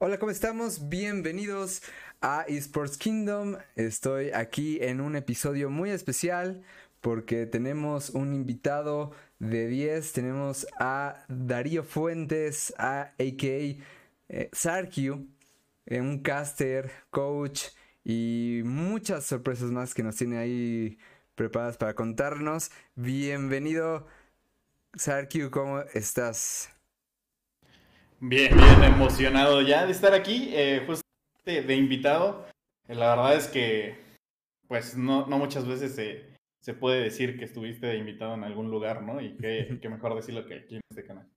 Hola, ¿cómo estamos? Bienvenidos a Esports Kingdom. Estoy aquí en un episodio muy especial porque tenemos un invitado de 10. Tenemos a Darío Fuentes, a AKA eh, Sarkio, eh, un caster, coach y muchas sorpresas más que nos tiene ahí preparadas para contarnos. Bienvenido, Sarkio, ¿cómo estás? Bien, bien emocionado ya de estar aquí, eh, justamente de invitado. La verdad es que, pues, no, no muchas veces se, se, puede decir que estuviste de invitado en algún lugar, ¿no? Y qué, qué mejor decirlo que aquí en este canal.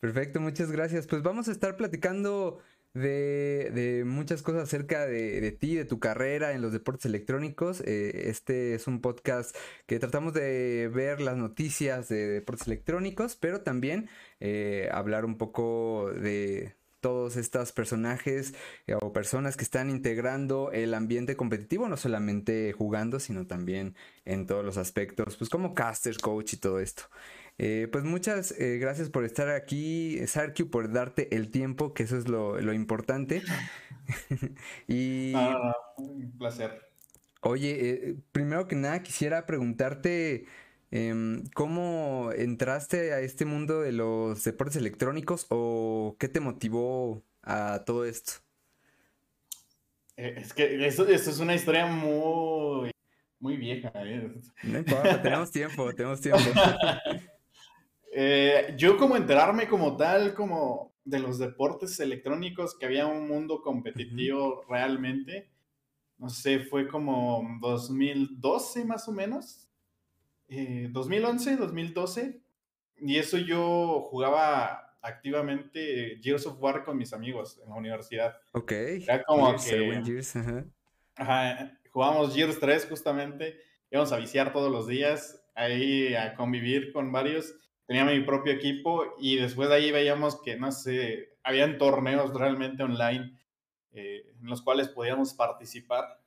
Perfecto, muchas gracias. Pues vamos a estar platicando de, de muchas cosas acerca de, de, ti, de tu carrera en los deportes electrónicos. Eh, este es un podcast que tratamos de ver las noticias de deportes electrónicos, pero también eh, hablar un poco de todos estos personajes eh, o personas que están integrando el ambiente competitivo, no solamente jugando, sino también en todos los aspectos, pues como casters, coach y todo esto. Eh, pues muchas eh, gracias por estar aquí, Sarkio, por darte el tiempo, que eso es lo, lo importante. y... Ah, un placer. Oye, eh, primero que nada quisiera preguntarte em, cómo entraste a este mundo de los deportes electrónicos o qué te motivó a todo esto. Es que eso, eso es una historia muy, muy vieja. No importa, tenemos tiempo, tenemos tiempo. Eh, yo como enterarme como tal, como de los deportes electrónicos, que había un mundo competitivo realmente, no sé, fue como 2012 más o menos, 2011, 2012, y eso yo jugaba activamente Gears of War con mis amigos en la universidad. Ok. Era como que... Gears, ajá. jugábamos Gears 3 justamente, íbamos a viciar todos los días, ahí a convivir con varios tenía mi propio equipo y después de ahí veíamos que, no sé, habían torneos realmente online eh, en los cuales podíamos participar.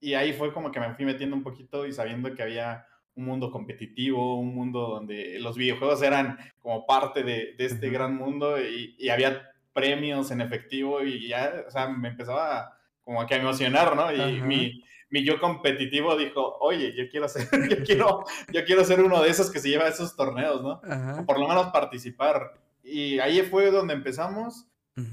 Y ahí fue como que me fui metiendo un poquito y sabiendo que había un mundo competitivo, un mundo donde los videojuegos eran como parte de, de este gran mundo y, y, había premios en efectivo y ya, o sea, me empezaba como que a emocionar, ¿no? Y mi, mi yo competitivo dijo, oye, yo quiero ser, yo quiero, yo quiero ser uno de esos que se lleva a esos torneos, ¿no? O por lo menos participar. Y ahí fue donde empezamos.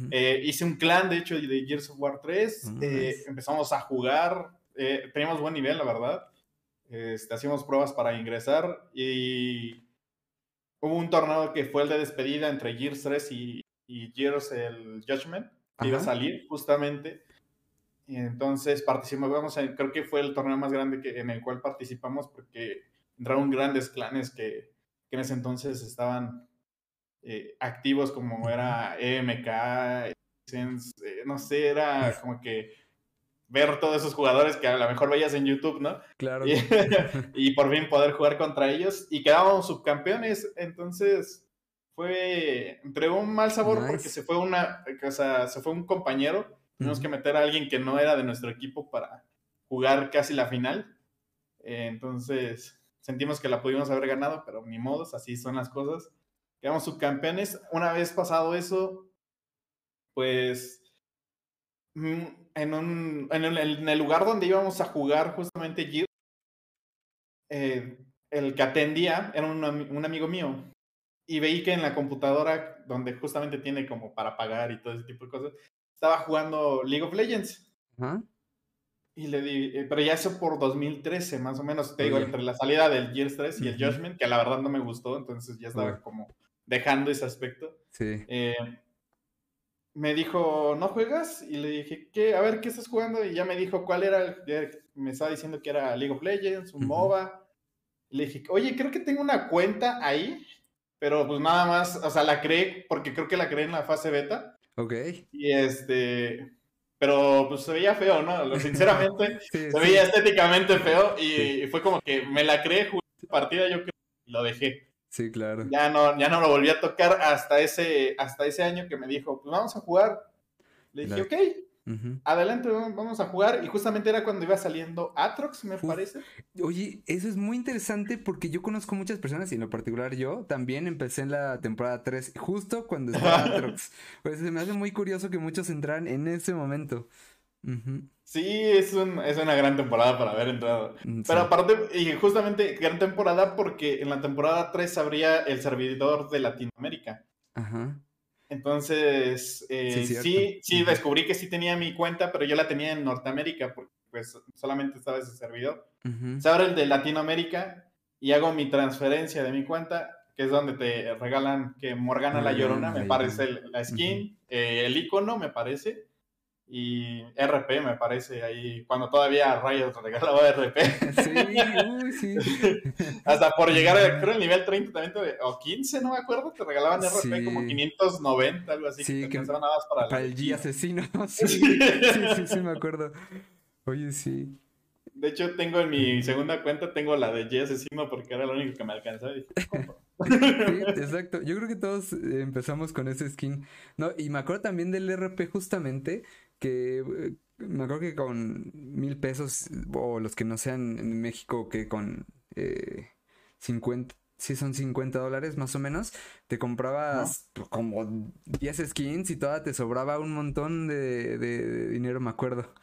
Eh, hice un clan, de hecho, de Gears of War 3. Eh, empezamos a jugar. Eh, teníamos buen nivel, la verdad. Este, hacíamos pruebas para ingresar. Y hubo un torneo que fue el de despedida entre Gears 3 y, y Gears el Judgment. Que iba a salir justamente. Y entonces participamos, creo que fue el torneo más grande que, en el cual participamos porque entraron grandes clanes que, que en ese entonces estaban eh, activos como era EMK, eh, no sé, era como que ver todos esos jugadores que a lo mejor veías en YouTube, ¿no? Claro. Y, y por fin poder jugar contra ellos y quedábamos subcampeones, entonces fue, entregó un mal sabor porque se fue una, o sea, se fue un compañero Tuvimos que meter a alguien que no era de nuestro equipo para jugar casi la final. Eh, entonces, sentimos que la pudimos haber ganado, pero ni modos, así son las cosas. Quedamos subcampeones. Una vez pasado eso, pues mm, en, un, en, el, lugar donde íbamos a jugar justamente Gear, eh, el que atendía era un, un, amigo mío. Y veí que en la computadora, donde justamente tiene como para pagar y todo ese tipo de cosas, estaba jugando League of Legends. Y le di, eh, pero ya eso por 2013, más o menos, te digo, entre la salida del Gears 3 y el Judgment, que la verdad no me gustó, entonces ya estaba como dejando ese aspecto. Sí. Eh, me dijo, ¿no juegas? Y le dije, ¿qué? A ver, ¿qué estás jugando? Y ya me dijo cuál era, me estaba diciendo que era League of Legends, un MOBA. le dije, oye, creo que tengo una cuenta ahí, pero pues nada más, o sea, la creé, porque creo que la creé en la fase beta. Ok. Y este, pero pues se veía feo, ¿no? Sinceramente, se veía estéticamente feo y, fue como que me la creé, partida, yo creo, y lo dejé. Sí, claro. Ya no, ya no lo volví a tocar hasta ese, hasta ese año que me dijo, pues vamos a jugar. Le dije, ok. Adelante, vamos a jugar. Y justamente era cuando iba saliendo Atrox, me parece. Oye, eso es muy interesante porque yo conozco muchas personas y en lo particular yo también empecé en la temporada 3, justo cuando estaba Atrox. Pues se me hace muy curioso que muchos entraran en ese momento. Sí, es, es una gran temporada para haber entrado. Mm, Pero aparte, y justamente gran temporada porque en la temporada 3 abría el servidor de Latinoamérica. Ajá. Entonces, eh, sí, sí, descubrí que sí tenía mi cuenta, pero yo la tenía en Norteamérica, porque pues solamente estaba ese servidor. Se abre el de Latinoamérica y hago mi transferencia de mi cuenta, que es donde te regalan que Morgana la Llorona, me parece la skin, eh, el icono, me parece, y RP me parece ahí, cuando todavía Riot regalaba RP. Sí, uy, sí. Hasta por llegar, a, creo, el nivel 30 también, o 15, no me acuerdo, te regalaban RP como 590, algo así, sí, que te nada más para, para el G asesino. Sí, sí, sí, sí, me acuerdo. Oye, sí. De hecho, tengo en mi segunda cuenta, tengo la de G asesino porque era lo único que me alcanzaba. Y sí, exacto. Yo creo que todos empezamos con ese skin. No, y me acuerdo también del RP justamente que eh, me acuerdo que con mil pesos, o los que no sean en México, que con eh, 50, si son 50 dólares más o menos, te comprabas como 10 skins y toda te sobraba un montón de, dinero, me acuerdo.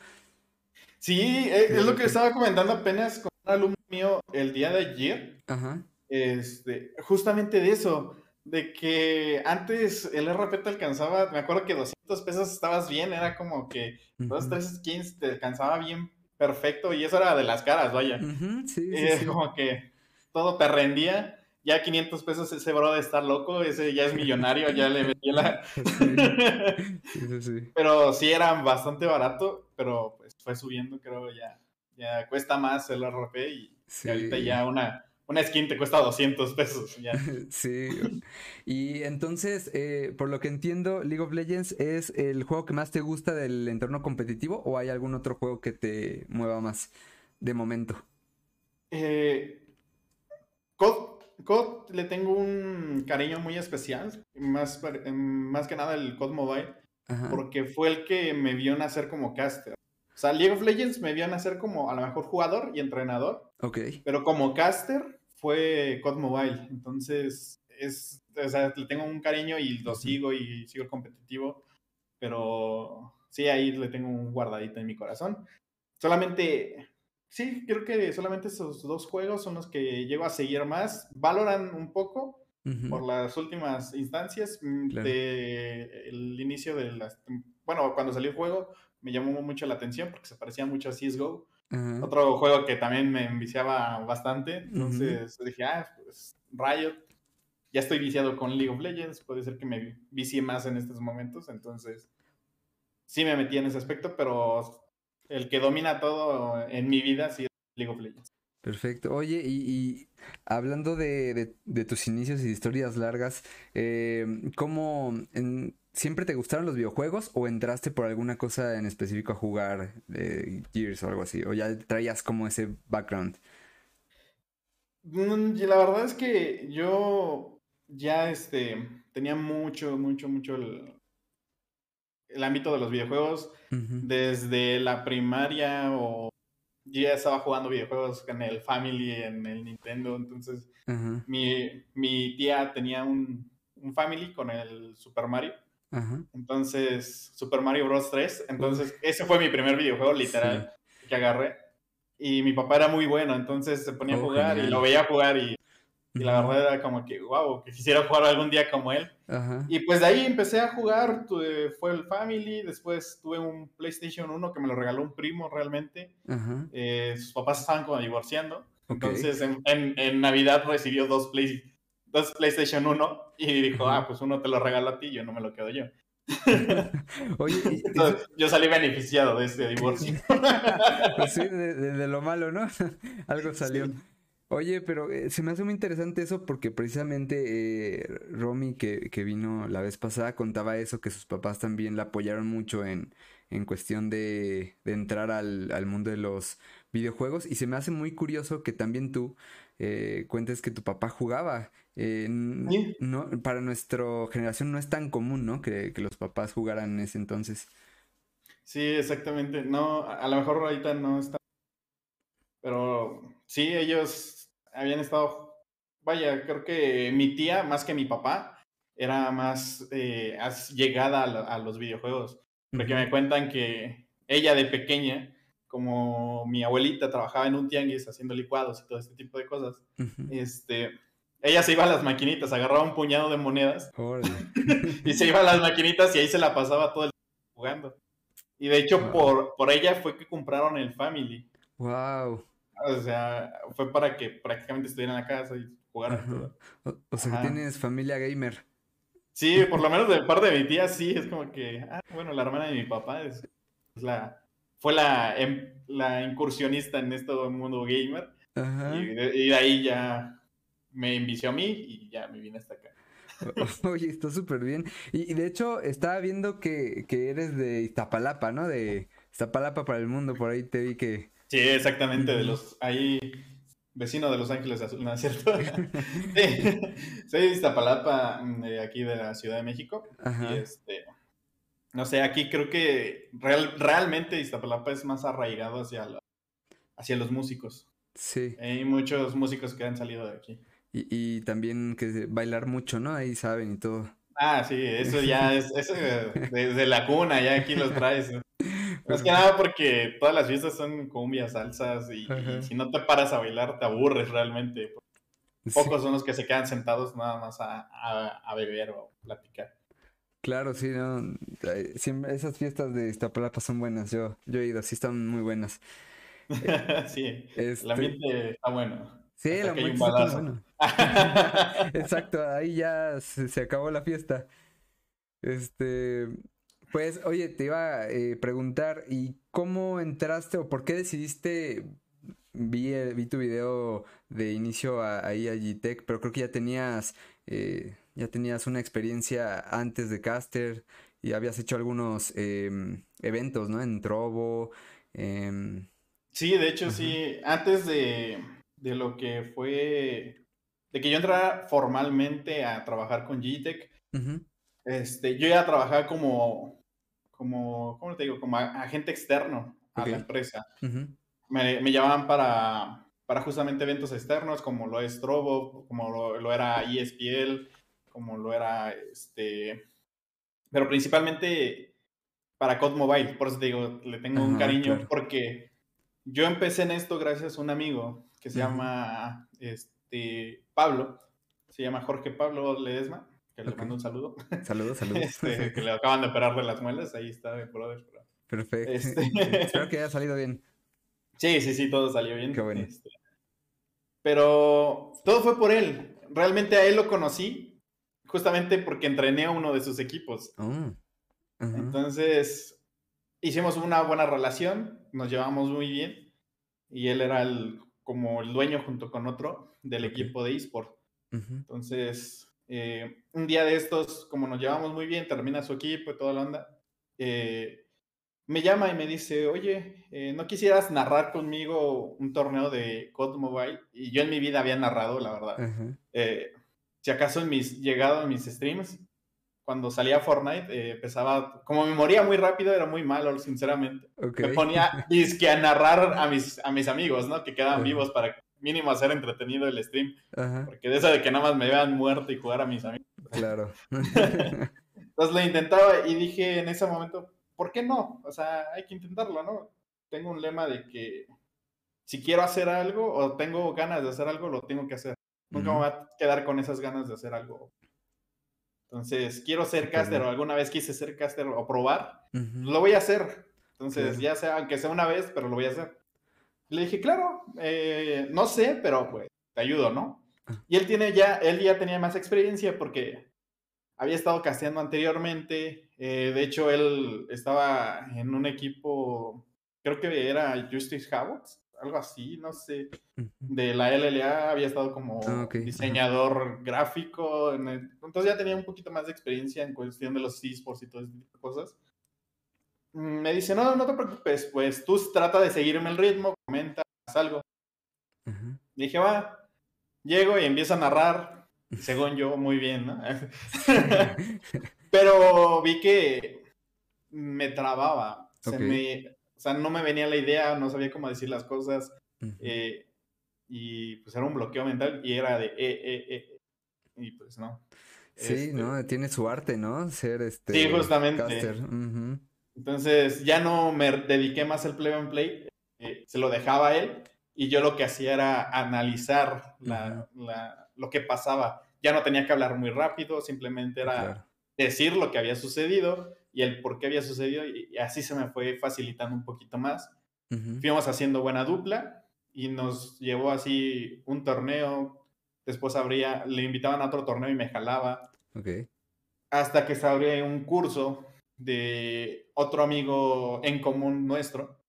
Sí, eh, es, lo que estaba comentando apenas con un alumno mío el día de ayer. Ajá. Este, justamente de eso de que antes el RP te alcanzaba, me acuerdo que 200 pesos estabas bien, era como que dos, tres skins te alcanzaba bien perfecto y eso era de las caras, vaya. sí, es como que todo te rendía. Ya 500 pesos ese bro de estar loco, ese ya es millonario, ya le metí la... pero sí era bastante barato, pero pues fue subiendo, creo, ya, ya cuesta más el RP y ahorita ya una una skin te cuesta 200 pesos. Ya. sí. Y entonces, eh, por lo que entiendo, League of Legends es el juego que más te gusta del entorno competitivo o hay algún otro juego que te mueva más de momento? Eh, COD, le tengo un cariño muy especial, más, más que nada el COD Mobile, porque fue el que me vio nacer como caster. O sea, League of Legends me vio nacer como a lo mejor jugador y entrenador. Ok. Pero como caster, fue COD Mobile. Entonces, es, o sea, le tengo un cariño y lo sigo y sigo el competitivo. Pero sí, ahí le tengo un guardadito en mi corazón. Solamente, sí, creo que solamente esos dos juegos son los que llego a seguir más. Valoran un poco por las últimas instancias mm, del inicio de las... Bueno, cuando salió el juego me llamó mucho la atención porque se parecía mucho a CSGO. Otro juego que también me enviciaba bastante. Entonces dije, ah, pues Riot. Ya estoy viciado con League of Legends. Puede ser que me vicie más en estos momentos. Entonces, sí me metí en ese aspecto, pero el que domina todo en mi vida sí es League of Legends. Perfecto. Oye, y, hablando de, tus inicios y historias largas, eh, ¿cómo, en, ¿Siempre te gustaron los videojuegos o entraste por alguna cosa en específico a jugar de Gears o algo así? ¿O ya traías como ese background? Mm, la verdad es que yo ya este, tenía mucho, mucho, mucho el, ámbito de los videojuegos. Desde la primaria o ya estaba jugando videojuegos en el Family, en el Nintendo. Entonces, mi, mi, tía tenía un, un Family con el Super Mario. Entonces, Super Mario Bros. 3. Entonces, ese fue mi primer videojuego literal que agarré. Y mi papá era muy bueno, entonces se ponía a oh, jugar y lo veía jugar y, la verdad era como que, wow, que quisiera jugar algún día como él. Y pues de ahí empecé a jugar, fue el Family, después tuve un PlayStation 1 que me lo regaló un primo realmente. Eh, sus papás estaban como divorciando. Entonces en, en, Navidad recibió dos PlayStation dos PlayStation 1 y dijo, ah, pues uno te lo regalo a ti, yo no me lo quedo yo. Oye, yo salí beneficiado de este divorcio. pues sí, de, lo malo, ¿no? Algo salió. Oye, pero eh, se me hace muy interesante eso porque precisamente eh, Romy, que, que, vino la vez pasada, contaba eso, que sus papás también la apoyaron mucho en, en cuestión de, de entrar al, al, mundo de los videojuegos. Y se me hace muy curioso que también tú eh, cuentes que tu papá jugaba. Eh, no, para nuestra generación no es tan común, ¿no? Que, los papás jugaran en ese entonces. Sí, exactamente. No, a lo mejor ahorita no está. Pero sí, ellos habían estado. Vaya, creo que mi tía, más que mi papá, era más eh, llegada a, los videojuegos. Porque me cuentan que ella de pequeña, como mi abuelita trabajaba en un tianguis haciendo licuados y todo este tipo de cosas, este, ella se iba a las maquinitas, agarraba un puñado de monedas y se iba a las maquinitas y ahí se la pasaba todo el tiempo jugando. Y de hecho, por, por ella fue que compraron el Family. Wow. O sea, fue para que prácticamente estuvieran en la casa y jugaran O, sea, que tienes familia gamer. Sí, por lo menos de parte de mi tía, sí, es como que, ah, bueno, la hermana de mi papá es, la, fue la, em, la incursionista en este mundo gamer. Y de, y de ahí ya me envició a mí y ya me vine hasta acá. Oye, está súper bien. Y, de hecho, estaba viendo que, eres de Iztapalapa, ¿no? De Iztapalapa para el mundo, por ahí te vi que... Sí, exactamente, de los... Ahí, vecino de Los Ángeles Azul, ¿no es cierto? sí, soy de Iztapalapa, mm, de aquí de la Ciudad de México. Y este... No sé, aquí creo que realmente Iztapalapa es más arraigado hacia, hacia los músicos. Sí. Hay muchos músicos que han salido de aquí. Y, también que bailar mucho, ¿no? Ahí saben y todo. Ah, sí, eso ya es, eso desde la cuna, ya aquí los traes. Más que nada porque todas las fiestas son cumbias, salsas y, si no te paras a bailar te aburres realmente. Pocos son los que se quedan sentados nada más a, a, beber o platicar. Claro, sí, no. Siempre, esas fiestas de Iztapalapa son buenas. Yo, yo he ido, sí están muy buenas. sí, el este ambiente está bueno. Sí, la muerte bueno. Exacto, ahí ya se, acabó la fiesta. Este, pues, oye, te iba a eh, preguntar, ¿y cómo entraste o por qué decidiste? Vi, eh, vi tu video de inicio ahí a G-Tech, pero creo que ya tenías, eh, ya tenías una experiencia antes de Caster y habías hecho algunos em, eventos, ¿no? En Trovo. Em, sí, de hecho, sí. Antes de, de lo que fue, de que yo entrara formalmente a trabajar con GTEC, este, yo ya trabajaba como, como, ¿cómo te digo? Como agente externo a la empresa. me, me, llamaban para, para justamente eventos externos, como lo es Trovo, como lo, era ESPL, como lo era, este, pero principalmente para COD Mobile, por eso te digo, le tengo un cariño, porque yo empecé en esto gracias a un amigo que se llama este, Pablo, se llama Jorge Pablo Ledesma, que le mando un saludo. Saludos, saludos. Este, que le acaban de operar de las muelas, ahí está, brother. Perfecto. Este Espero que haya salido bien. Sí, sí, sí, todo salió bien. Qué bueno. Este, pero todo fue por él. Realmente a él lo conocí justamente porque entrené a uno de sus equipos. Oh, Entonces, hicimos una buena relación, nos llevamos muy bien y él era el como el dueño junto con otro del equipo de eSport. Entonces, eh, un día de estos, como nos llevamos muy bien, termina su equipo y toda la onda, eh, me llama y me dice, oye, eh, ¿no quisieras narrar conmigo un torneo de COD Mobile? Y yo en mi vida había narrado, la verdad. si acaso en mis, llegado a mis streams, cuando salía Fortnite, eh, empezaba, como me moría muy rápido, era muy malo, sinceramente. Me ponía disque a narrar a mis, a mis amigos, ¿no? Que quedaban vivos para mínimo hacer entretenido el stream. Porque de eso de que nada más me vean muerto y jugar a mis amigos. Claro. Entonces lo intentaba y dije en ese momento, ¿por qué no? O sea, hay que intentarlo, ¿no? Tengo un lema de que si quiero hacer algo o tengo ganas de hacer algo, lo tengo que hacer. Nunca me voy a quedar con esas ganas de hacer algo entonces, quiero ser caster o alguna vez quise ser caster o probar, lo voy a hacer. Entonces, ya sea, aunque sea una vez, pero lo voy a hacer. Le dije, claro, eh, no sé, pero pues te ayudo, ¿no? Ah. Y él tiene ya, él ya tenía más experiencia porque había estado casteando anteriormente. Eh, de hecho, él estaba en un equipo, creo que era Justice Havocs algo así, no sé, de la LLA, había estado como ah, diseñador gráfico, entonces ya tenía un poquito más de experiencia en cuestión de los esports y todo ese tipo de cosas. Mm, me dice, no, no te preocupes, pues tú trata de seguirme el ritmo, comenta, algo. Dije, va, llego y empiezo a narrar, según yo, muy bien, ¿no? Pero vi que me trababa me, o sea, no me venía la idea, no sabía cómo decir las cosas. Eh, y pues era un bloqueo mental y era de eh, eh, eh. Y pues no. Sí, este ¿no? Tiene su arte, ¿no? Ser este. Sí, justamente. Entonces ya no me dediqué más al play and play, eh, se lo dejaba a él y yo lo que hacía era analizar la, la, lo que pasaba. Ya no tenía que hablar muy rápido, simplemente era decir lo que había sucedido y el por qué había sucedido y, así se me fue facilitando un poquito más. Fuimos haciendo buena dupla y nos llevó así un torneo. Después habría, le invitaban a otro torneo y me jalaba. Hasta que se abrió un curso de otro amigo en común nuestro.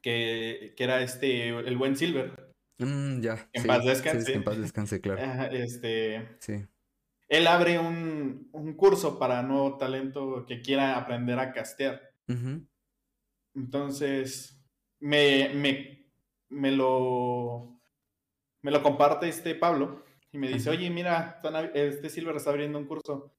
Que, que, era este, el buen Silver. Mm, ya. En paz descanse. en paz descanse, claro. este. Sí. Él abre un, un, curso para nuevo talento que quiera aprender a castear. Entonces, me, me, me, lo, me lo comparte este Pablo y me dice, oye, mira, este Silver está abriendo un curso.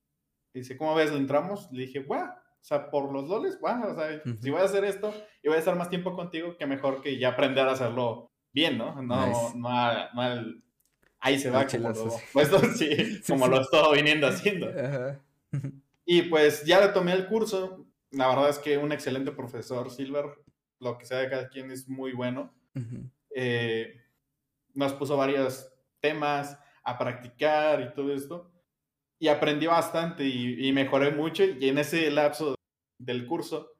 Y dice, ¿cómo ves? ¿Le entramos? Le dije, guau, o sea, por los doles, guau, o sea, si voy a hacer esto y voy a estar más tiempo contigo, que mejor que ya aprender a hacerlo bien, ¿no? No, no, al, ahí se va como lo, pues, sí, como lo estoy viniendo haciendo. Y pues ya le tomé el curso. La verdad es que un excelente profesor, Silver, lo que sea de cada quien es muy bueno. Eh, nos puso varios temas a practicar y todo esto. Y aprendí bastante y, mejoré mucho. Y en ese lapso del curso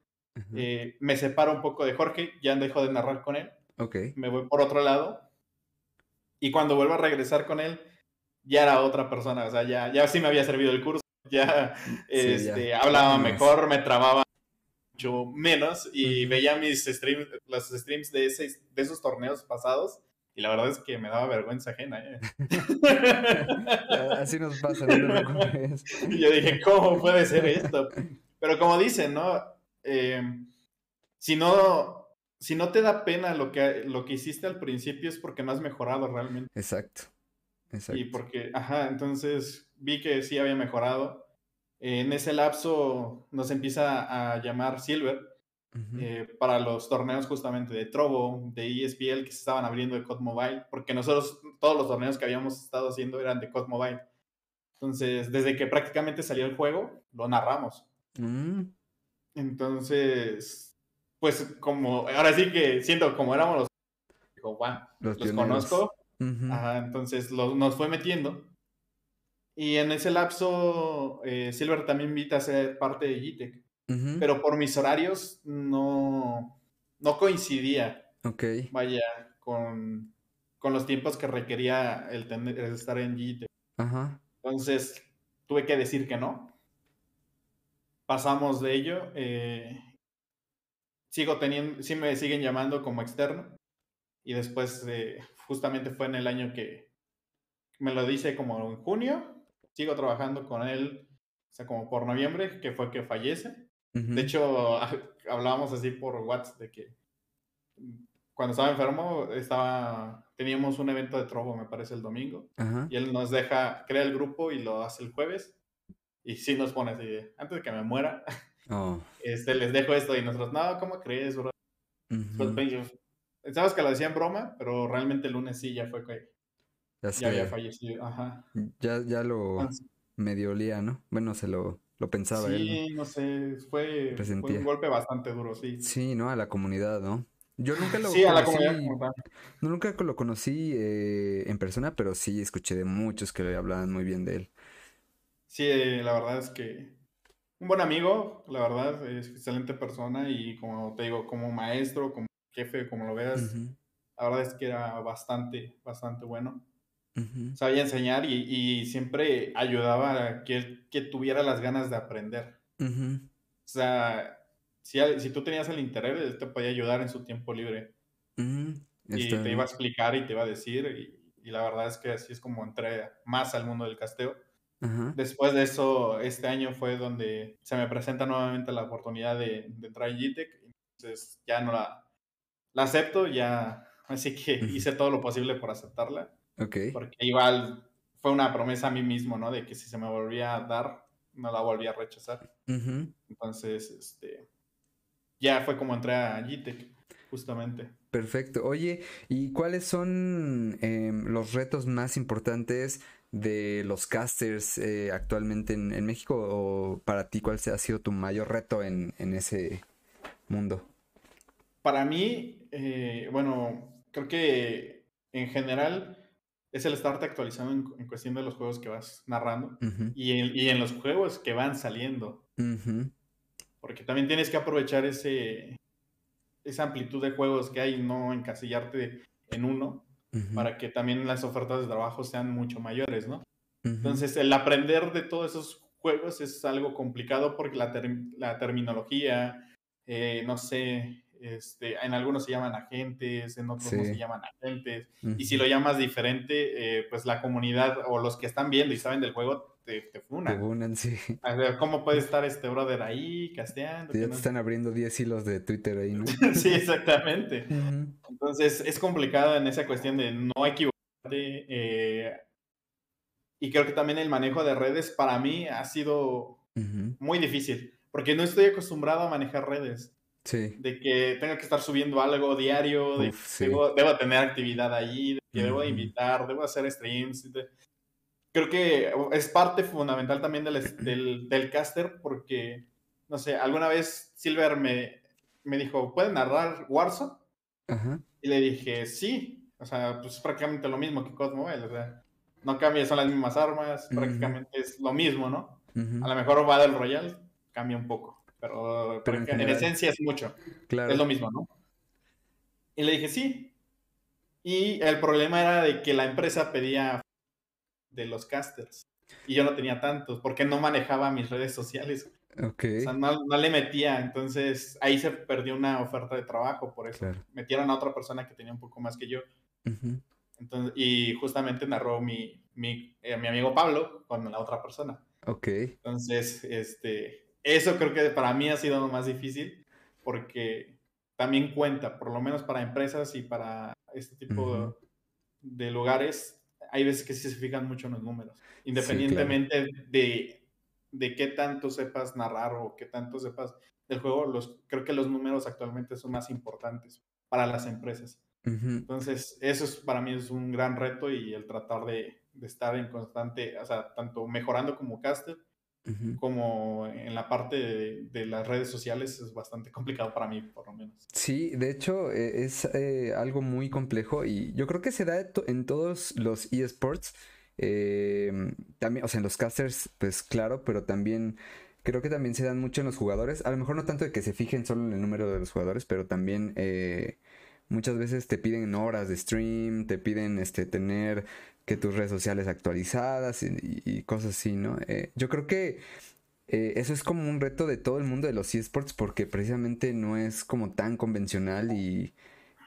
eh, me separo un poco de Jorge, ya dejo de narrar con él. Okay. Me voy por otro lado. Y cuando vuelvo a regresar con él, ya era otra persona. O sea, ya, ya sí me había servido el curso. Ya, este, hablaba mejor, me trababa mucho menos y veía mis streams, los streams de, ese, de esos torneos pasados y la verdad es que me daba vergüenza ajena. ¿eh? Así nos pasa. No y yo dije, ¿cómo puede ser esto? Pero como dicen, ¿no? Eh, si no, si no te da pena lo que, lo que hiciste al principio es porque no has mejorado realmente. Exacto. Exacto. Y porque, ajá, entonces vi que sí había mejorado. En ese lapso nos empieza a llamar Silver eh, para los torneos justamente de Trovo, de ESPL que se estaban abriendo de COD Mobile, porque nosotros todos los torneos que habíamos estado haciendo eran de COD Mobile. Entonces, desde que prácticamente salió el juego, lo narramos. Mm. Entonces, pues como, ahora sí que siento como éramos los, digo, los, conozco. entonces nos fue metiendo. Y en ese lapso, eh, Silver también invita a ser parte de GTEC pero por mis horarios no, no coincidía. Ok. Vaya, con, con los tiempos que requería el, tener, estar en GT. Ajá. Entonces, tuve que decir que no. Pasamos de ello. Eh, sigo teniendo, sí me siguen llamando como externo. Y después, eh, justamente fue en el año que me lo dice como en junio. Sigo trabajando con él, o sea, como por noviembre, que fue que fallece. De hecho, hablábamos así por WhatsApp de que cuando estaba enfermo, estaba, teníamos un evento de trobo, me parece, el domingo. Y él nos deja, crea el grupo y lo hace el jueves. Y sí nos pone así, antes de que me muera, oh. este, les dejo esto. Y nosotros, no, ¿cómo crees, bro? Pues, pensamos que lo decía en broma, pero realmente el lunes sí ya fue que ya, había fallecido. Ajá. Ya, ya lo medio olía, ¿no? Bueno, se lo lo pensaba sí, él. no sé, fue, un golpe bastante duro, sí. Sí, ¿no? A la comunidad, ¿no? Yo nunca lo sí, conocí, a la comunidad nunca lo conocí eh, en persona, pero sí escuché de muchos que le hablaban muy bien de él. Sí, la verdad es que un buen amigo, la verdad, es excelente persona y como te digo, como maestro, como jefe, como lo veas, la verdad es que era bastante, bastante bueno sabía enseñar y, siempre ayudaba a que, que tuviera las ganas de aprender. O sea, si, si, tú tenías el interés, él te podía ayudar en su tiempo libre. Y te iba a explicar y te iba a decir. Y, la verdad es que así es como entré más al mundo del casteo. Después de eso, este año fue donde se me presenta nuevamente la oportunidad de, entrar en GTEC. Entonces ya no la, la acepto, ya. Así que hice todo lo posible por aceptarla. Porque igual fue una promesa a mí mismo, ¿no? De que si se me volvía a dar, no la volvía a rechazar. Entonces, este, ya fue como entré a GTEC, justamente. Perfecto. Oye, ¿y cuáles son em, los retos más importantes de los casters eh, actualmente en, México? ¿O para ti cuál ha sido tu mayor reto en, ese mundo? Para mí, eh, bueno, creo que en general es el estarte actualizando en, cuestión de los juegos que vas narrando y, en, los juegos que van saliendo. Porque también tienes que aprovechar ese, esa amplitud de juegos que hay, no encasillarte en uno, para que también las ofertas de trabajo sean mucho mayores, ¿no? Entonces, el aprender de todos esos juegos es algo complicado porque la, la terminología, eh, no sé, este, en algunos se llaman agentes, en otros no se llaman agentes, y si lo llamas diferente, eh, pues la comunidad o los que están viendo y saben del juego te, te funan. Te funan, sí. A ver, ¿cómo puede estar este brother ahí casteando? Ya te están abriendo 10 hilos de Twitter ahí, ¿no? sí, exactamente. Entonces, es complicado en esa cuestión de no equivocarte. Eh, y creo que también el manejo de redes para mí ha sido muy difícil, porque no estoy acostumbrado a manejar redes. Sí. De que tenga que estar subiendo algo diario, de que debo, tener actividad ahí, de que debo invitar, debo hacer streams creo que es parte fundamental también del, del, caster porque, no sé, alguna vez Silver me, me dijo, ¿puedes narrar Warzone? Y le dije, sí, o sea, pues es prácticamente lo mismo que COD Mobile, o sea, no cambia, son las mismas armas, prácticamente es lo mismo, ¿no? A lo mejor Battle Royale cambia un poco, pero, pero en, esencia es mucho, claro. es lo mismo, ¿no? Y le dije, sí. Y el problema era de que la empresa pedía de los casters. Y yo no tenía tantos, porque no manejaba mis redes sociales. Ok. O sea, no, le metía, entonces ahí se perdió una oferta de trabajo, por eso metieron a otra persona que tenía un poco más que yo. entonces, y justamente narró mi, mi, eh, mi, amigo Pablo con la otra persona. Ok. Entonces, este, eso creo que para mí ha sido lo más difícil, porque también cuenta, por lo menos para empresas y para este tipo de lugares, hay veces que sí se fijan mucho en los números, independientemente de, de qué tanto sepas narrar o qué tanto sepas del juego, los, creo que los números actualmente son más importantes para las empresas. Entonces, eso es, para mí es un gran reto y el tratar de, de estar en constante, o sea, tanto mejorando como caster, como en la parte de, las redes sociales es bastante complicado para mí, por lo menos. Sí, de hecho eh, es eh, algo muy complejo y yo creo que se da en todos los eSports. Em, también, o sea, en los casters, pues claro, pero también creo que también se dan mucho en los jugadores. A lo mejor no tanto de que se fijen solo en el número de los jugadores, pero también eh, muchas veces te piden horas de stream, te piden este tener que tus redes sociales actualizadas y, cosas así, ¿no? Eh, yo creo que eh, eso es como un reto de todo el mundo de los esports porque precisamente no es como tan convencional y,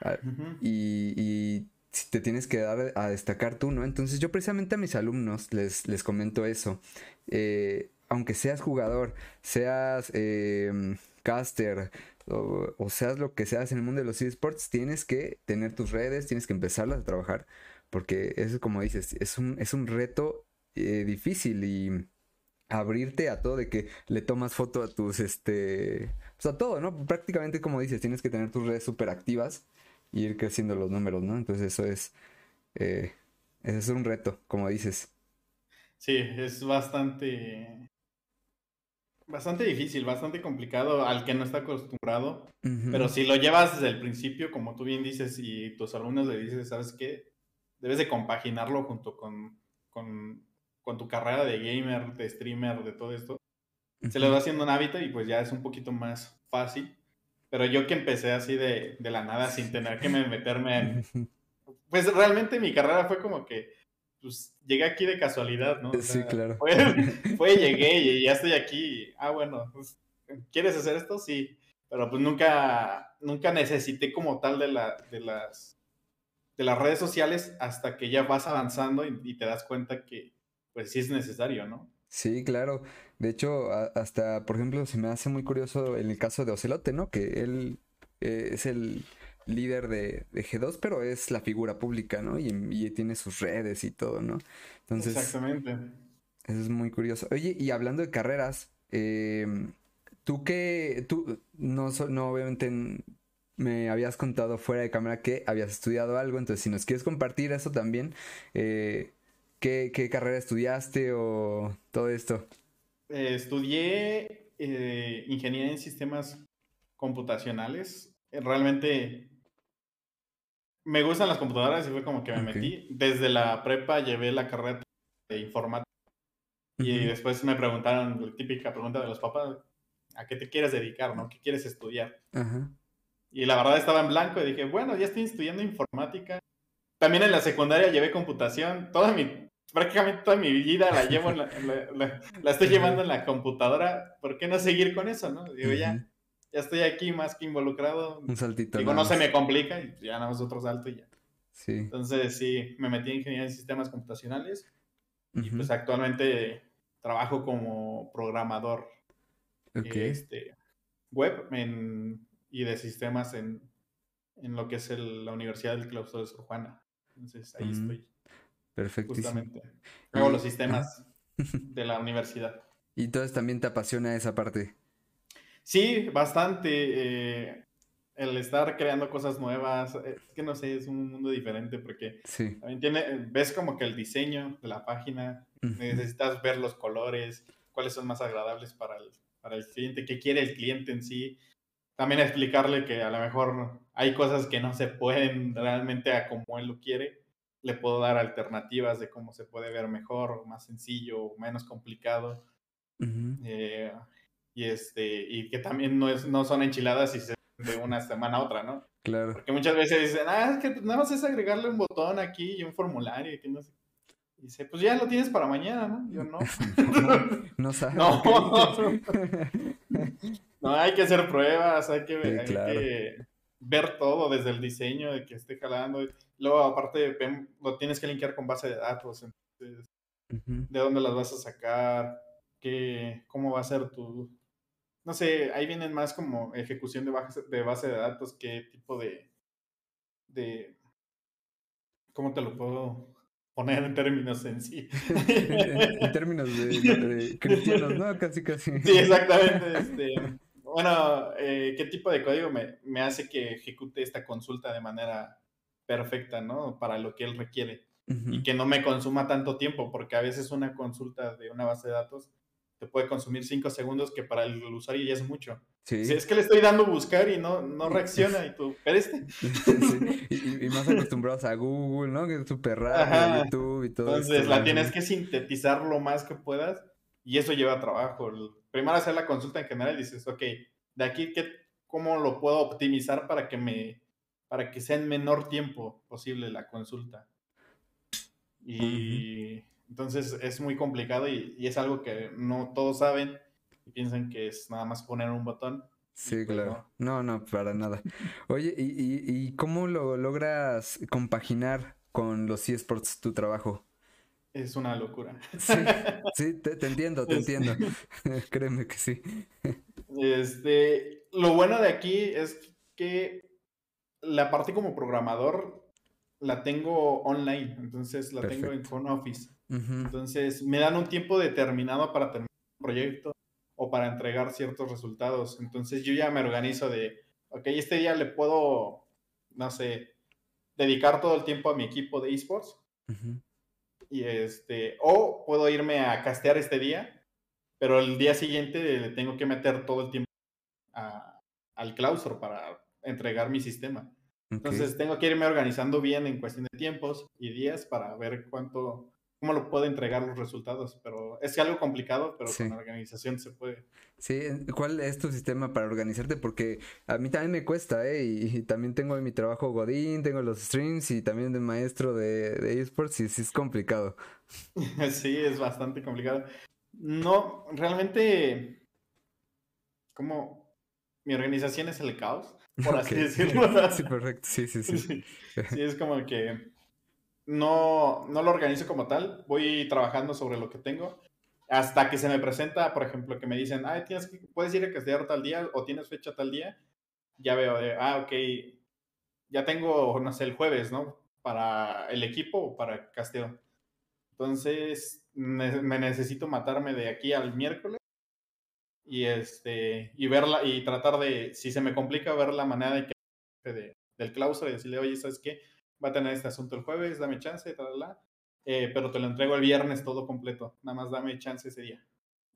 ah, y, te tienes que dar a destacar tú, ¿no? Entonces yo precisamente a mis alumnos les, les comento eso. Eh, aunque seas jugador, seas em, caster o, o, seas lo que seas en el mundo de los esports, tienes que tener tus redes, tienes que empezarlas a trabajar porque es como dices, es un, es un reto eh, difícil y abrirte a todo de que le tomas foto a tus, este, pues a todo, ¿no? Prácticamente como dices, tienes que tener tus redes súper activas y ir creciendo los números, ¿no? Entonces eso es, eh, es un reto, como dices. Sí, es bastante, bastante difícil, bastante complicado al que no está acostumbrado, pero si lo llevas desde el principio, como tú bien dices, y tus alumnos le dices, ¿sabes qué? debes de compaginarlo junto con, con, con, tu carrera de gamer, de streamer, de todo esto. Se le va haciendo un hábito y pues ya es un poquito más fácil. Pero yo que empecé así de, de la nada sin tener que meterme en... Pues realmente mi carrera fue como que, pues llegué aquí de casualidad, ¿no? sí, claro. Fue, fue, llegué y ya estoy aquí. Ah, bueno, pues, ¿quieres hacer esto? Sí. Pero pues nunca, nunca necesité como tal de, la, de las de las redes sociales hasta que ya vas avanzando y, te das cuenta que pues sí es necesario, ¿no? Sí, claro. De hecho, hasta, por ejemplo, se me hace muy curioso en el caso de Ocelote, ¿no? Que él eh, es el líder de, G2, pero es la figura pública, ¿no? Y, tiene sus redes y todo, ¿no? Entonces... Exactamente. Eso es muy curioso. Oye, y hablando de carreras, em, tú que, tú, no, no obviamente me habías contado fuera de cámara que habías estudiado algo, entonces si nos quieres compartir eso también, eh, ¿qué, carrera estudiaste o todo esto? Eh, estudié eh, ingeniería en sistemas computacionales. Realmente me gustan las computadoras y fue como que me metí. Desde la prepa llevé la carrera de informática y después me preguntaron, la típica pregunta de los papás, ¿a qué te quieres dedicar, no? ¿Qué quieres estudiar? Y la verdad estaba en blanco y dije, bueno, ya estoy estudiando informática. También en la secundaria llevé computación. Toda mi, prácticamente toda mi vida la llevo, la, la, estoy llevando en la computadora. ¿Por qué no seguir con eso, no? Digo, ya, ya estoy aquí más que involucrado. Un saltito. Digo, no se me complica y ya nada más otro salto y ya. Sí. Entonces, sí, me metí en ingeniería de sistemas computacionales. Y pues actualmente trabajo como programador este, web y de sistemas en, lo que es la Universidad del Claustro de Sor Juana. Entonces ahí mm, estoy. Perfectísimo. Justamente. Hago los sistemas de la universidad. ¿Y entonces también te apasiona esa parte? Sí, bastante. Eh, el estar creando cosas nuevas, es que no sé, es un mundo diferente porque también tiene, ves como que el diseño de la página, necesitas ver los colores, cuáles son más agradables para el, para el cliente, qué quiere el cliente en sí. También explicarle que a lo mejor hay cosas que no se pueden realmente a como él lo quiere. Le puedo dar alternativas de cómo se puede ver mejor, más sencillo, menos complicado. Eh, y, este, y que también no, es, no son enchiladas y se de una semana a otra, ¿no? Claro. Porque muchas veces dicen, ah, es que nada más es agregarle un botón aquí y un formulario y que no sé. Y dice, pues ya lo tienes para mañana, ¿no? Yo no. no, sabes. No. no, hay que hacer pruebas, hay que, ver todo desde el diseño de que esté jalando. Luego, aparte, lo tienes que linkear con base de datos. Entonces, ¿de dónde las vas a sacar? ¿Qué, ¿Cómo va a ser tu, no sé, ahí vienen más como ejecución de base de, base de datos, qué tipo de, de, ¿cómo te lo puedo poner en términos en sí? en, términos de, cristianos, ¿no? Casi, casi. Sí, exactamente. Este, bueno, eh, ¿qué tipo de código me, me hace que ejecute esta consulta de manera perfecta, ¿no? Para lo que él requiere. Y que no me consuma tanto tiempo, porque a veces una consulta de una base de datos te puede consumir cinco segundos que para el usuario ya es mucho. Sí. Si es que le estoy dando buscar y no, no reacciona y tú, ¿pero este? Y, más acostumbrados a Google, ¿no? Que es súper rápido, YouTube y todo Entonces la tienes que sintetizar lo más que puedas y eso lleva trabajo. Primero hacer la consulta en general y dices, ok, de aquí, ¿qué, ¿cómo lo puedo optimizar para que me para que sea en menor tiempo posible la consulta? Y... Entonces es muy complicado y, es algo que no todos saben y piensan que es nada más poner un botón. Sí, pues claro. No. no. para nada. Oye, ¿y, cómo lo logras compaginar con los eSports tu trabajo? Es una locura. Sí, te, entiendo, te entiendo. Créeme que sí. Este, lo bueno de aquí es que la parte como programador la tengo online, entonces la tengo en Phone Office. Entonces, me dan un tiempo determinado para terminar un proyecto o para entregar ciertos resultados. Entonces, yo ya me organizo de, ok, este día le puedo, no sé, dedicar todo el tiempo a mi equipo de esports. Y este, o puedo irme a castear este día, pero el día siguiente le tengo que meter todo el tiempo al claustro para entregar mi sistema. Entonces tengo que irme organizando bien en cuestión de tiempos y días para ver cuánto, cómo lo puedo entregar los resultados, pero es algo complicado, pero con organización se puede. Sí, ¿cuál es tu sistema para organizarte? Porque a mí también me cuesta, ¿eh? Y, también tengo en mi trabajo Godín, tengo los streams y también de maestro de, de esports y sí es complicado. sí, es bastante complicado. No, realmente, como mi organización es el caos, por así decirlo. sí, perfecto, sí, sí, sí. sí, es como que no, no lo organizo como tal, voy trabajando sobre lo que tengo hasta que se me presenta, por ejemplo, que me dicen, ah, tienes que, puedes ir a castear tal día o tienes fecha tal día, ya veo de, ah, ok, ya tengo, no sé, el jueves, ¿no? Para el equipo o para casteo. Entonces, me necesito matarme de aquí al miércoles y este y verla y tratar de si se me complica ver la manera de que del claustro y decirle oye sabes qué va a tener este asunto el jueves dame chance tal, tal, eh, pero te lo entrego el viernes todo completo nada más dame chance ese día.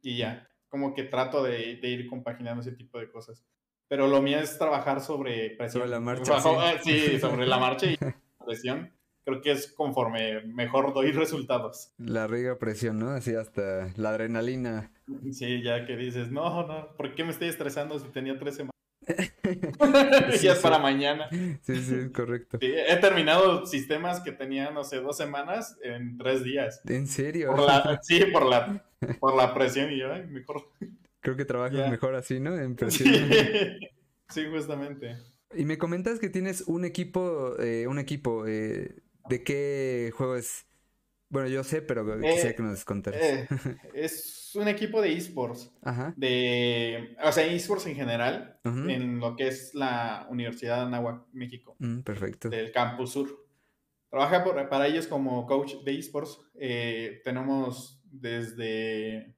Y ya como que trato de, de ir compaginando ese tipo de cosas. Pero lo mío es trabajar sobre presión. Sobre la marcha sí. Eh, sí sobre la marcha y presión creo que es conforme mejor doy resultados. La riga presión, ¿no? Así hasta la adrenalina. Sí, ya que dices, no, no, ¿por qué me estoy estresando si tenía tres semanas? ya es para mañana. Sí, sí, correcto. he terminado sistemas que tenían, no sé, dos semanas en tres días. ¿En serio? sí, por la, por la presión y yo, mejor. Creo que trabajas mejor así, ¿no? En presión. Sí, justamente. Y me comentas que tienes un equipo, eh, un equipo, eh, ¿de qué juego es? Bueno, yo sé, pero quisiera eh, que nos contaras. Eh, es un equipo de esports. Ajá. De, o sea, esports en general, en lo que es la Universidad de Anáhuac, México. Mm, perfecto. Del Campus Sur. Trabaja para ellos como coach de esports. Eh, tenemos desde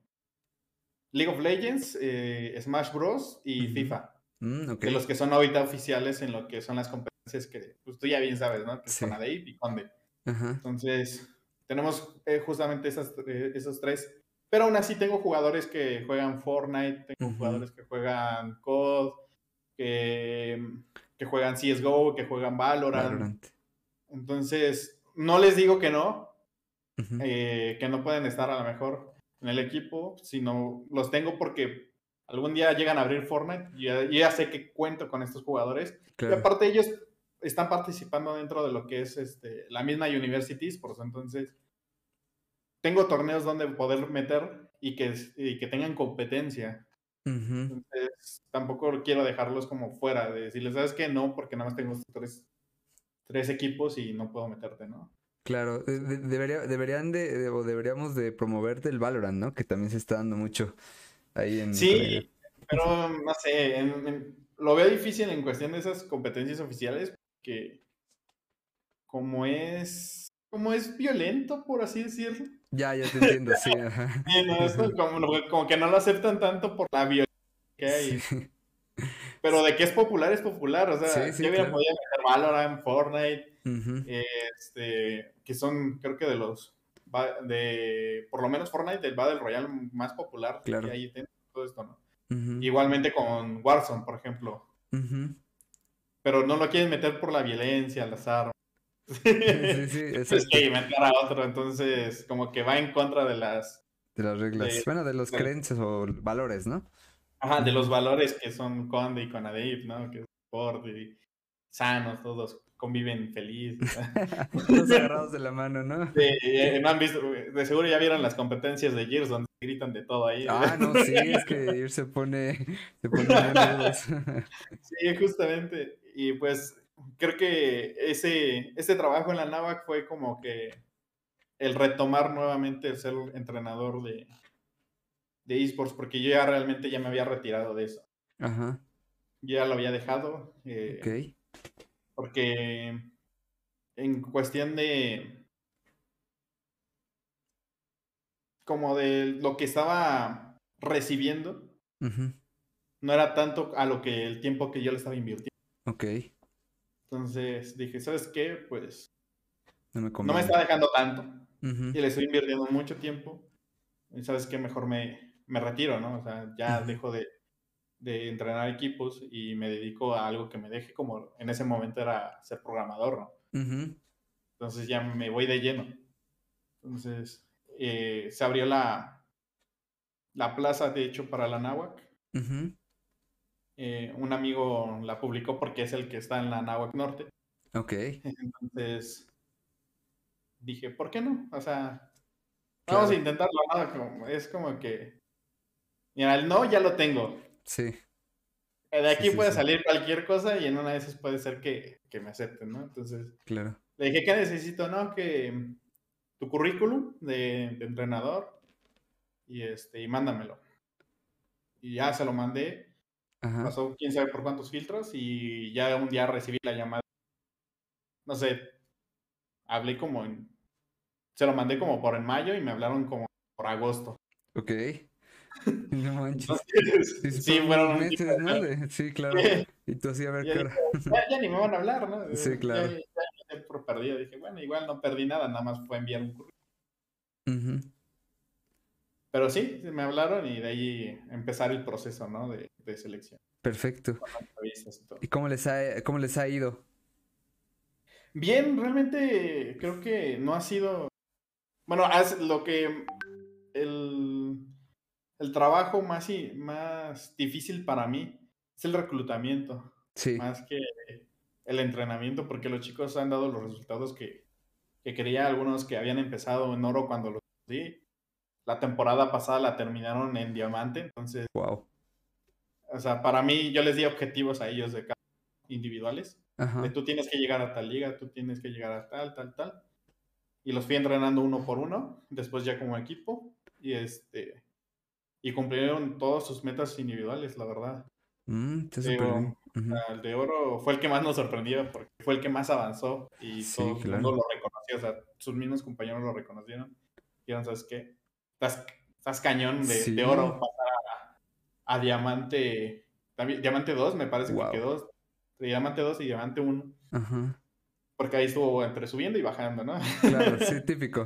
League of Legends, Smash Bros. y FIFA. Mm, de los que son ahorita oficiales en lo que son las competencias que pues, tú ya bien sabes, ¿no? Que y Conde. Entonces, tenemos eh, justamente esas, eh, esos tres. Pero aún así tengo jugadores que juegan Fortnite, tengo jugadores que juegan COD, que, que, juegan CSGO, que juegan Valorant. Entonces, no les digo que no, eh, que no pueden estar a lo mejor en el equipo, sino los tengo porque algún día llegan a abrir Fortnite y ya, ya sé que cuento con estos jugadores. Y aparte ellos están participando dentro de lo que es este, la misma Universities, por eso entonces tengo torneos donde poder meter y que, que tengan competencia. Entonces, tampoco quiero dejarlos como fuera, de decirles, ¿sabes qué? No, porque nada más tengo tres, tres equipos y no puedo meterte, ¿no? Claro, debería, deberían de, o deberíamos de promoverte el Valorant, ¿no? Que también se está dando mucho ahí en... Sí, pero no sé, lo veo difícil en cuestión de esas competencias oficiales, que como es como es violento, por así decirlo. Ya, ya te entiendo, sí. como, que no lo aceptan tanto por la violencia que hay. Pero de que es popular, es popular. O sea, yo hubiera podido meter Valorant, Fortnite, este, que son, creo que de los, de, por lo menos Fortnite, el Battle Royale más popular claro. que hay todo esto, ¿no? Igualmente con Warzone, por ejemplo. Pero no lo quieren meter por la violencia, las armas. Sí, sí, que inventar a otro, entonces como que va en contra de las... De las reglas. bueno, de los creencias o valores, ¿no? Ajá, de los valores que son Conde y Conadip, ¿no? Que es sport y sanos, todos conviven feliz. todos agarrados de la mano, ¿no? Sí, eh, no han visto, de seguro ya vieron las competencias de Gears donde gritan de todo ahí. Ah, no, sí, es que Gears se pone, se pone Sí, justamente. Y pues creo que ese, ese trabajo en la NAVAC fue como que el retomar nuevamente el ser entrenador de, de esports, porque yo ya realmente ya me había retirado de eso. Ajá. Yo ya lo había dejado. Eh, ok. Porque en cuestión de... como de lo que estaba recibiendo, no era tanto a lo que el tiempo que yo le estaba invirtiendo. Ok. Entonces dije, ¿sabes qué? Pues no me, está dejando tanto. Y le estoy invirtiendo mucho tiempo. Y sabes qué, mejor me, me retiro, ¿no? O sea, ya dejo de, de, entrenar equipos y me dedico a algo que me deje como en ese momento era ser programador, ¿no? Entonces ya me voy de lleno. Entonces eh, se abrió la, la plaza, de hecho, para la náhuac. Eh, un amigo la publicó porque es el que está en la Nahuac Norte. Ok. Entonces dije, ¿por qué no? O sea, vamos a intentarlo. Es como que, mira, el no ya lo tengo. Sí. De aquí puede salir cualquier cosa y en una de esas puede ser que, me acepten, ¿no? Entonces, claro. le dije, ¿qué necesito? No, que tu currículum de, entrenador y este, y mándamelo. Y ya se lo mandé Pasó quién sabe por cuántos filtros y ya un día recibí la llamada. No sé, hablé como en... Se lo mandé como por en mayo y me hablaron como por agosto. Ok. No manches. sí, fueron meses, ¿no? Sí, claro. Y tú así a ver qué ya, ni me van a hablar, ¿no? Sí, claro. Ya, ya, por perdido. Dije, bueno, igual no perdí nada, nada más fue enviar un currículum. Pero sí, me hablaron y de ahí empezar el proceso, ¿no? De, de selección. Perfecto. Y, cómo les ha, cómo les ha ido? Bien, realmente creo que no ha sido. Bueno, lo que. El, el trabajo más, más difícil para mí es el reclutamiento. Sí. Más que el entrenamiento, porque los chicos han dado los resultados que, que quería. Algunos que habían empezado en oro cuando los di. La temporada pasada la terminaron en diamante, entonces. Wow. O sea, para mí, yo les di objetivos a ellos de cada individuales. De tú tienes que llegar a tal liga, tú tienes que llegar a tal, tal, tal. Y los fui entrenando uno por uno, después ya como equipo. Y este. Y cumplieron todas sus metas individuales, la verdad. Mm, El de oro fue el que más nos sorprendió porque fue el que más avanzó y todo el mundo lo reconoció. O sea, sus mismos compañeros lo reconocieron. Dijeron, ¿sabes qué? Estás, cañón de, de oro a Diamante, Diamante 2, me parece que quedó. Diamante 2 y Diamante 1. Porque ahí estuvo entre subiendo y bajando, ¿no? Claro, sí, típico.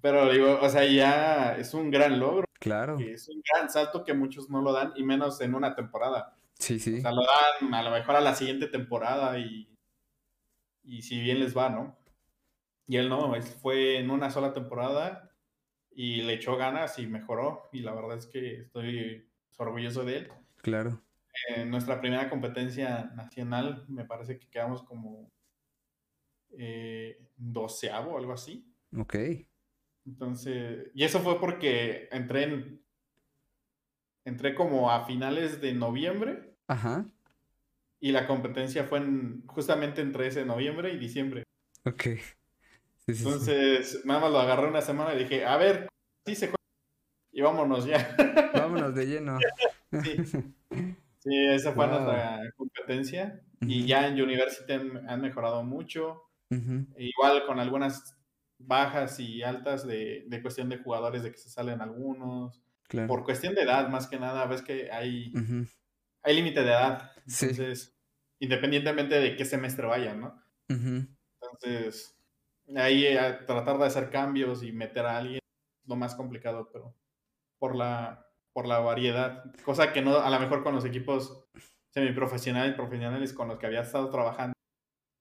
pero, digo, o sea, ya es un gran logro. Claro. Es un gran salto que muchos no lo dan, y menos en una temporada. Sí, sí. O sea, lo dan a lo mejor a la siguiente temporada y, y si bien les va, ¿no? Y él no, fue en una sola temporada y le echó ganas y mejoró. Y la verdad es que estoy orgulloso de él. Claro. En nuestra primera competencia nacional, me parece que quedamos como eh, doceavo o algo así. Ok. Entonces, y eso fue porque entré en, entré como a finales de noviembre. Ajá. Y la competencia fue en, justamente entre ese noviembre y diciembre. Ok. Entonces, nada más lo agarré una semana y dije, a ver, sí se juega. Y vámonos ya. Vámonos de lleno. Sí, esa fue nuestra competencia. Y ya en University han, mejorado mucho. Igual con algunas bajas y altas de, cuestión de jugadores, de que se salen algunos. Por cuestión de edad, más que nada, ves que hay, hay límite de edad. Entonces, independientemente de qué semestre vayan, ¿no? Entonces, ahí a tratar de hacer cambios y meter a alguien lo más complicado, pero por la, por la variedad, cosa que no, a lo mejor con los equipos semiprofesionales, profesionales con los que había estado trabajando,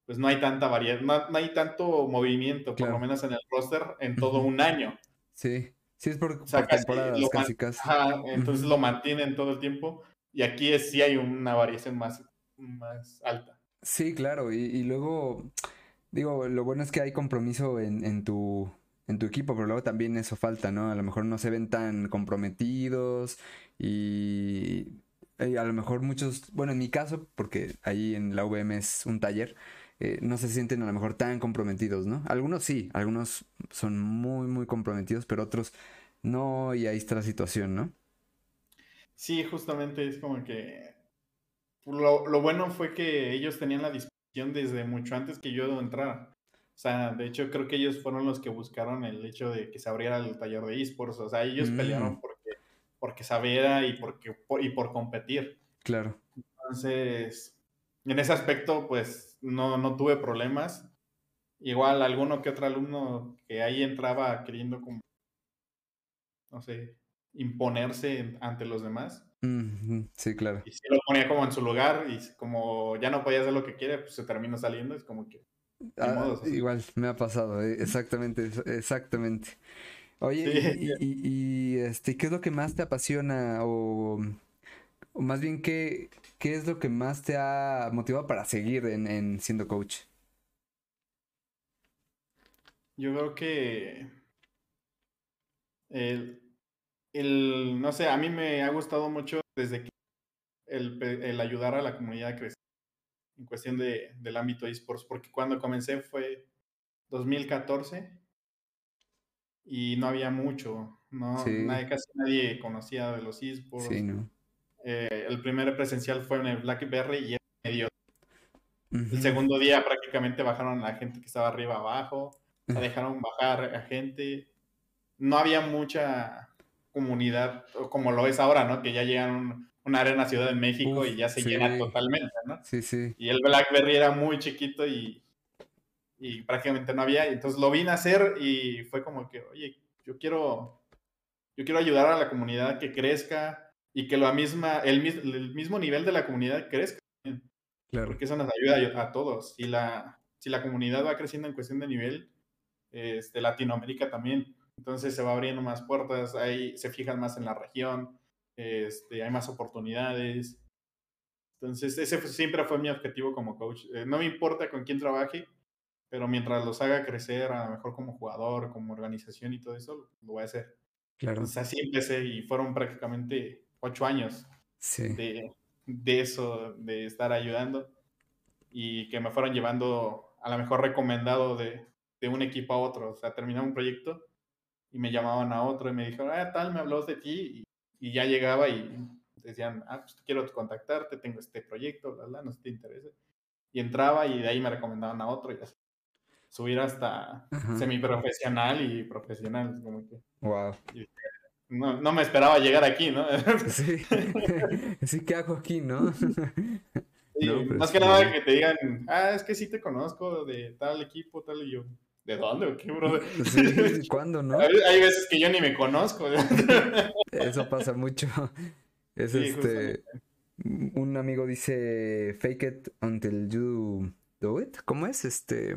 pues no hay tanta variedad, no, hay tanto movimiento, por lo menos en el roster, en todo un año. Sí, sí es por, temporadas, casi, casi. entonces lo mantienen todo el tiempo, y aquí es, sí hay una variación más, más alta. Sí, claro, y luego Digo, lo bueno es que hay compromiso en, en, tu, en tu equipo, pero luego también eso falta, ¿no? A lo mejor no se ven tan comprometidos y, a lo mejor muchos, bueno, en mi caso, porque ahí en la UVM es un taller, eh, no se sienten a lo mejor tan comprometidos, ¿no? Algunos sí, algunos son muy, muy comprometidos, pero otros no, y ahí está la situación, ¿no? Sí, justamente es como que lo, lo bueno fue que ellos tenían la disposición desde mucho antes que yo entrara. O sea, de hecho creo que ellos fueron los que buscaron el hecho de que se abriera el taller de esports. O sea, ellos pelearon mm. porque, porque sabiera y, porque, por, y por competir. Claro. Entonces, en ese aspecto, pues no, no tuve problemas. Igual alguno que otro alumno que ahí entraba queriendo como, no sé, imponerse ante los demás. Sí, claro. Y si lo ponía como en su lugar y como ya no podía hacer lo que quiere, pues se termina saliendo. Es como que. Ah, igual, me ha pasado, eh, exactamente, exactamente. Oye, y, este, ¿qué es lo que más te apasiona? O, más bien, ¿qué, ¿qué es lo que más te ha motivado para seguir en, siendo coach? Yo creo que el, el, no sé, a mí me ha gustado mucho desde que el, ayudar a la comunidad a crecer en cuestión de, del ámbito esports, porque cuando comencé fue 2014 y no había mucho, ¿no? Nadie, casi nadie conocía de los esports. Eh, el primer presencial fue en el Blackberry y medio. El segundo día prácticamente bajaron a la gente que estaba arriba abajo, dejaron bajar a gente. No había mucha comunidad como lo es ahora, ¿no? Que ya llegan una arena Ciudad de México y ya se llena totalmente, ¿no? Sí, sí. Y el BlackBerry era muy chiquito y, y prácticamente no había. Entonces lo vine a hacer y fue como que, oye, yo quiero, yo quiero ayudar a la comunidad que crezca y que lo misma, el, el mismo nivel de la comunidad crezca. Claro. Porque eso nos ayuda a, todos. Si la, si la comunidad va creciendo en cuestión de nivel, este, Latinoamérica también. Entonces se va abriendo más puertas, ahí se fijan más en la región, este, hay más oportunidades. Entonces ese siempre fue mi objetivo como coach. Eh, no me importa con quién trabaje, pero mientras los haga crecer, a lo mejor como jugador, como organización y todo eso, lo voy a hacer. Claro. Entonces así empecé y fueron prácticamente ocho años de, de eso, de estar ayudando y que me fueron llevando a lo mejor recomendado de, de un equipo a otro. O sea, terminaba un proyecto y me llamaban a otro y me dijeron, ah, tal, me habló de ti. Y, ya llegaba y decían, ah, pues quiero contactarte, tengo este proyecto, bla, bla, no sé si te interesa. Y entraba y de ahí me recomendaban a otro y así. Subir hasta semiprofesional y profesional. Como que, wow. no, no, me esperaba llegar aquí, ¿no? sí. sí, ¿qué hago aquí, no? Pues más que nada que te digan, ah, es que sí te conozco de tal equipo, tal y yo. ¿De dónde o qué, bro? Sí, ¿cuándo, no? Hay veces que yo ni me conozco. Eso pasa mucho. Es este. Un amigo dice fake it until you do it. ¿Cómo es? Este.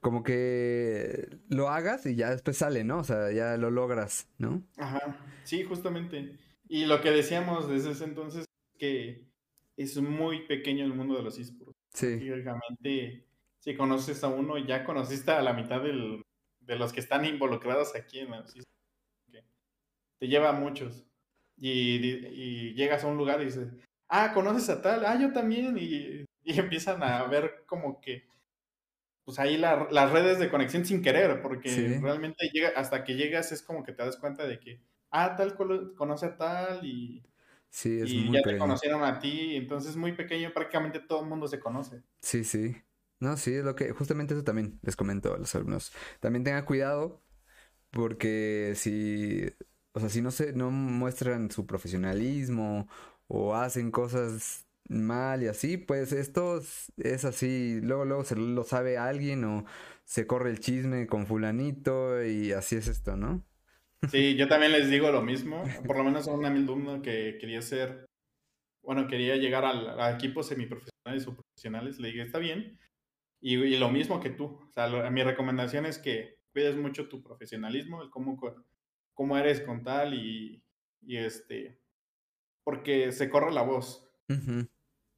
Como que lo hagas y ya después sale, ¿no? O sea, ya lo logras, ¿no? Ajá. Sí, justamente. Y lo que decíamos desde ese entonces que es muy pequeño el mundo de los esports. Sí. Lógicamente, si conoces a uno, ya conociste a la mitad del, de los que están involucrados aquí en esports. Te lleva a muchos. Y, llegas a un lugar y dices, ah, conoces a tal, ah, yo también. Y, empiezan a ver como que, pues ahí las redes de conexión sin querer, porque realmente llega, hasta que llegas es como que te das cuenta de que, ah, tal conoce a tal y Sí, es y ya te conocieron a ti, entonces muy pequeño, prácticamente todo el mundo se conoce. Sí, sí. No, sí, es lo que, justamente eso también les comento a los alumnos. También tengan cuidado, porque si, o sea, si no se, no muestran su profesionalismo o hacen cosas mal y así, pues esto es así, luego, luego se lo sabe alguien o se corre el chisme con fulanito y así es esto, ¿no? Sí, yo también les digo lo mismo. Por lo menos a un alumno que quería ser, bueno, quería llegar al, a equipos semiprofesionales o profesionales. Le dije, está bien. Y, lo mismo que tú. O sea, mi recomendación es que cuides mucho tu profesionalismo, el cómo, cómo eres con tal y, y este, porque se corre la voz.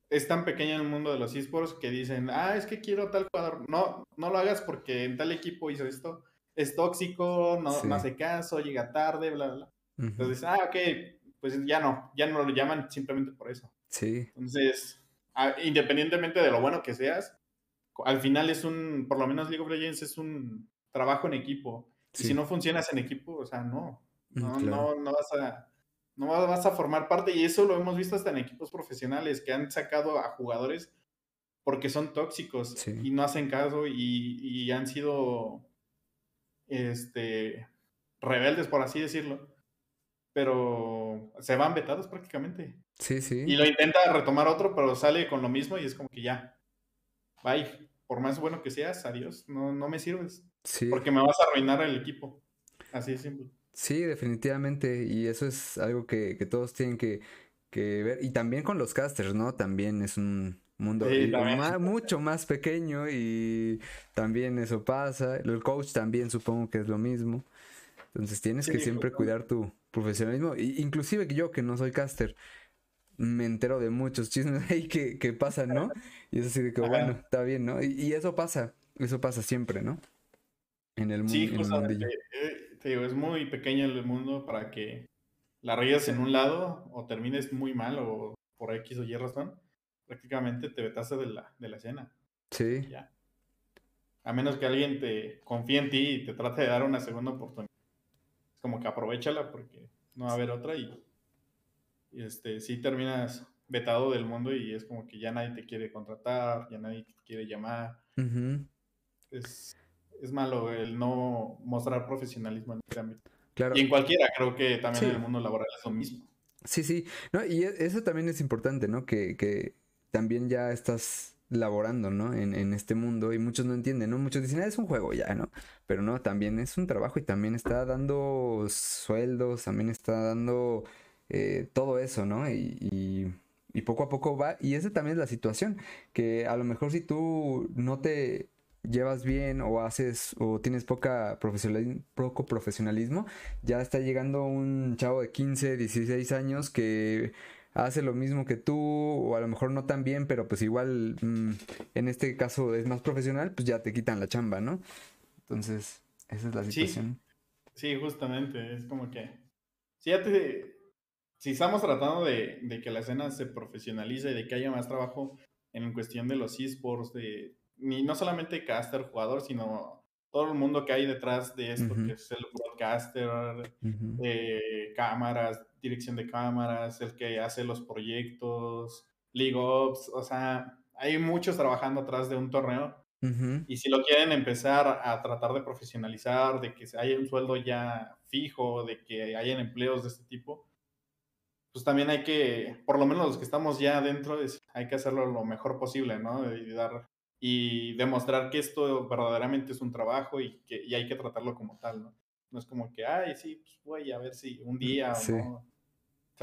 Es tan pequeño el mundo de los esports que dicen, ah, es que quiero tal jugador. No, no lo hagas porque en tal equipo hizo esto es tóxico, no, hace caso, llega tarde, bla, bla. Entonces, ah, ok, pues ya no, ya no lo llaman simplemente por eso. Sí. Entonces, independientemente de lo bueno que seas, al final es un, por lo menos League of Legends es un trabajo en equipo. si no funcionas en equipo, o sea, no, mm, no, no, no vas a, no vas a formar parte y eso lo hemos visto hasta en equipos profesionales que han sacado a jugadores porque son tóxicos y no hacen caso y, y han sido este, rebeldes, por así decirlo, pero se van vetados prácticamente. Sí, sí. Y lo intenta retomar otro, pero sale con lo mismo y es como que ya, bye, por más bueno que seas, adiós, no, no me sirves. Sí. Porque me vas a arruinar el equipo. Así de simple. Sí, definitivamente. Y eso es algo que, que todos tienen que, que, ver. Y también con los casters, ¿no? También es un, mundo mucho más pequeño y también eso pasa. El coach también supongo que es lo mismo. Entonces tienes que siempre cuidar tu profesionalismo. inclusive que yo que no soy caster, me entero de muchos chismes ahí que, que pasan, ¿no? Y es así de que, bueno, está bien, ¿no? Y, eso pasa, eso pasa siempre, ¿no? En el, mundo. Sí, eh, te digo, es muy pequeño el mundo para que la reyes en un lado o termines muy mal o por X o Y razón prácticamente te vetaste de la, de la escena. Sí. Ya. A menos que alguien te confíe en ti y te trate de dar una segunda oportunidad. Es como que aprovechala porque no va a haber otra y este, sí terminas vetado del mundo y es como que ya nadie te quiere contratar, ya nadie te quiere llamar. es, es malo el no mostrar profesionalismo en este ámbito. Claro. Y en cualquiera, creo que también en el mundo laboral es lo mismo. Sí, sí. No, y e, eso también es importante, ¿no? Que, que también ya estás laborando, ¿no? En, en, este mundo y muchos no entienden, ¿no? Muchos dicen, ah, es un juego ya, ¿no? Pero no, también es un trabajo y también está dando sueldos, también está dando eh, todo eso, ¿no? Y, y, poco a poco va, y esa también es la situación, que a lo mejor si tú no te llevas bien o haces o tienes poca profesionalismo, poco profesionalismo, ya está llegando un chavo de 15, 16 años que hace lo mismo que tú, o a lo mejor no tan bien, pero pues igual mm, en este caso es más profesional, pues ya te quitan la chamba, ¿no? Entonces, esa es la situación. Sí, justamente, es como que, si ya te, si estamos tratando de, de, que la escena se profesionalice y de que haya más trabajo en cuestión de los esports, de ni no solamente caster, jugador, sino todo el mundo que hay detrás de esto, que es el broadcaster, uh cámaras, dirección de cámaras, el que hace los proyectos, League Ops, o sea, hay muchos trabajando atrás de un torneo. Y si lo quieren empezar a tratar de profesionalizar, de que haya un sueldo ya fijo, de que hayan empleos de este tipo, pues también hay que, por lo menos los que estamos ya adentro, hay que hacerlo lo mejor posible, ¿no? Y, dar, y demostrar que esto verdaderamente es un trabajo y que y hay que tratarlo como tal, ¿no? No es como que, ay, sí, pues voy a ver si un día o no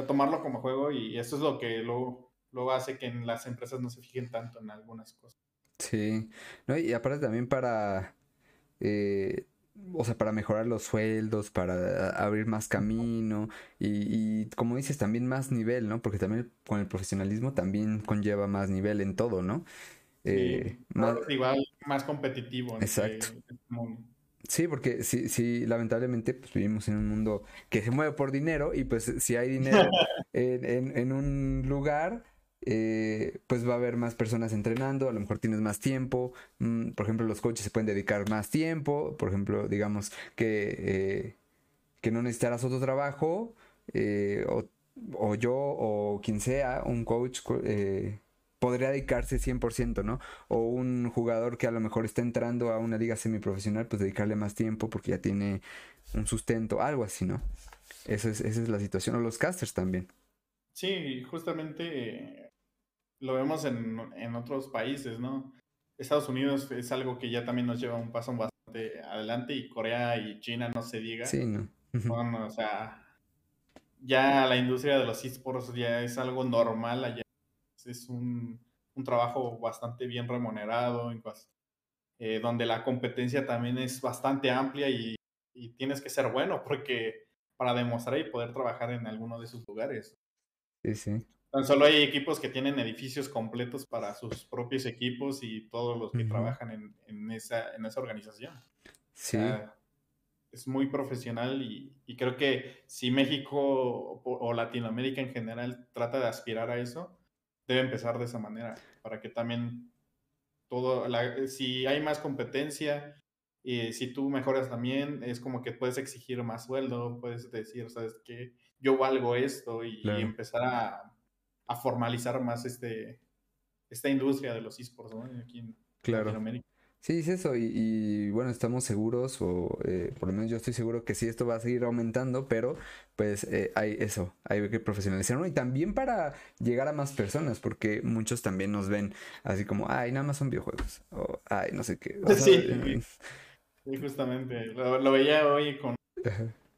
tomarlo como juego y eso es lo que luego, luego hace que en las empresas no se fijen tanto en algunas cosas. Sí, no, y aparte también para, eh, o sea, para mejorar los sueldos, para abrir más camino y, y, como dices, también más nivel, ¿no? Porque también con el profesionalismo también conlleva más nivel en todo, ¿no? Eh, más... Igual más competitivo. Exacto. Sí, porque sí, sí, lamentablemente pues, vivimos en un mundo que se mueve por dinero y pues si hay dinero en, en, un lugar, eh, pues va a haber más personas entrenando, a lo mejor tienes más tiempo, mm, por ejemplo los coaches se pueden dedicar más tiempo, por ejemplo digamos que, eh, que no necesitarás otro trabajo eh, o, o, yo o quien sea, un coach podría dedicarse 100%, ¿no? O un jugador que a lo mejor está entrando a una liga semiprofesional, pues dedicarle más tiempo porque ya tiene un sustento, algo así, ¿no? Esa es, esa es la situación. O los casters también. Sí, justamente lo vemos en, en otros países, ¿no? Estados Unidos es algo que ya también nos lleva un paso bastante adelante y Corea y China no se diga. Sí, ¿no? o sea, ya la industria de los esports ya es algo normal allá es un, un trabajo bastante bien remunerado, eh, donde la competencia también es bastante amplia y, y, tienes que ser bueno porque para demostrar y poder trabajar en alguno de esos lugares. Sí, sí. Tan solo hay equipos que tienen edificios completos para sus propios equipos y todos los que trabajan en, en, esa, en esa organización. Sí. es muy profesional y, y, creo que si México o, o, Latinoamérica en general trata de aspirar a eso, debe empezar de esa manera, para que también todo, si hay más competencia, y si tú mejoras también, es como que puedes exigir más sueldo, puedes decir, sabes que yo valgo esto y, empezar a, a, formalizar más este, esta industria de los esports aquí en claro. Latinoamérica. Sí, es eso, y, bueno, estamos seguros, o eh, por lo menos yo estoy seguro que sí, esto va a seguir aumentando, pero pues eh, hay eso, hay que profesionalizarlo y también para llegar a más personas, porque muchos también nos ven así como, ay, nada más son videojuegos, o ay, no sé qué. sí, sí, justamente, lo, veía hoy con,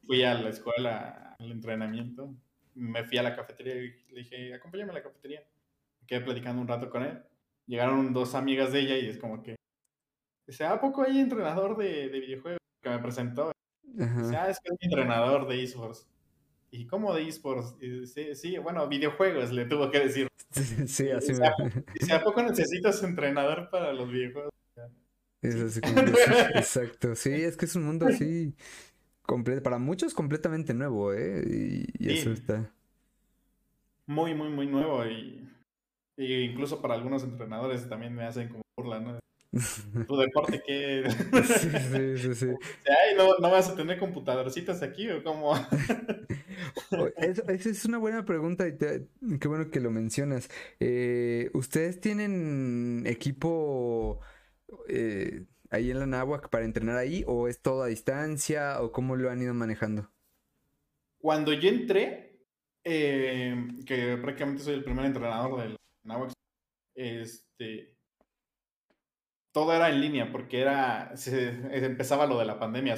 fui a la escuela, al entrenamiento, me fui a la cafetería y le dije, acompáñame a la cafetería, me quedé platicando un rato con él, llegaron dos amigas de ella y es como que Dice, ¿a poco hay entrenador de, de videojuegos? Que me presentó. Dice, ah, es que es mi entrenador de esports. ¿Y cómo de esports? Sí, sí, bueno, videojuegos, le tuvo que decir. Sí, así dice, dice, ¿a poco necesitas entrenador para los videojuegos? Es así como, exacto, sí, es que es un mundo así, completo, para muchos completamente nuevo, ¿eh? Y, eso está. Muy, muy, muy nuevo y, y, incluso para algunos entrenadores también me hacen como burla, ¿no? tu deporte que sí, sí, sí, ¿no, ¿no, vas a tener computadorcitas aquí o cómo? Esa es una buena pregunta y qué bueno que lo mencionas. Eh, ¿Ustedes tienen equipo eh, ahí en la Nahuac para entrenar ahí o es todo a distancia o cómo lo han ido manejando? cuando yo entré, eh, que prácticamente soy el primer entrenador del Nahuac, este, todo era en línea porque era, se, empezaba lo de la pandemia.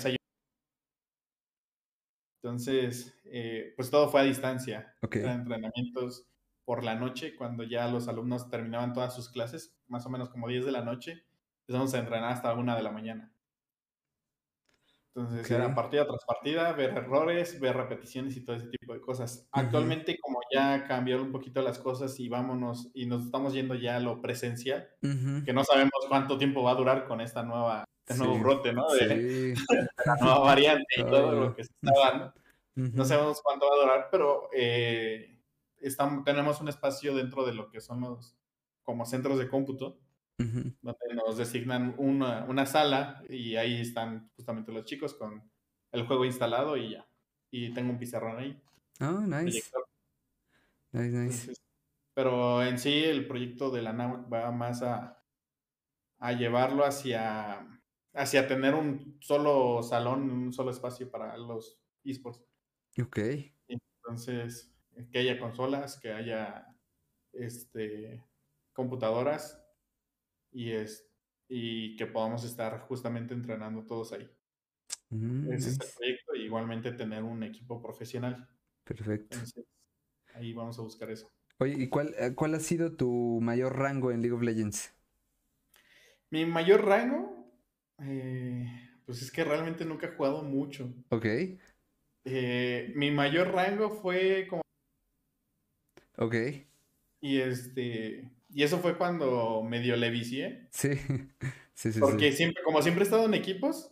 entonces, eh, pues todo fue a distancia. Eran entrenamientos por la noche, cuando ya los alumnos terminaban todas sus clases, más o menos como 10 de la noche, empezamos a entrenar hasta una de la mañana. Entonces era partida tras partida, ver errores, ver repeticiones y todo ese tipo de cosas. Actualmente, como ya cambiaron un poquito las cosas y vámonos y nos estamos yendo ya a lo presencial, que no sabemos cuánto tiempo va a durar con esta nueva, este nuevo brote, ¿no? De, la nueva variante y todo lo que se está dando. No sabemos cuánto va a durar, pero eh, estamos, tenemos un espacio dentro de lo que son los como centros de cómputo donde nos designan una, una, sala y ahí están justamente los chicos con el juego instalado y ya. Y tengo un pizarrón ahí. Oh, nice. Nice, nice. pero en sí el proyecto de la NAWAC va más a, a llevarlo hacia, hacia tener un solo salón, un solo espacio para los esports. Ok. Entonces, que haya consolas, que haya este computadoras y, es, y que podamos estar justamente entrenando todos ahí. Mm, Ese es el proyecto, y igualmente tener un equipo profesional. Perfecto. ahí vamos a buscar eso. Oye, ¿y cuál, eh, cuál ha sido tu mayor rango en League of Legends? Mi mayor rango, eh, pues es que realmente nunca he jugado mucho. Ok. Eh, mi mayor rango fue como... Ok. Y este, y eso fue cuando medio le vicié. Sí, sí, sí. Porque siempre, como siempre he estado en equipos,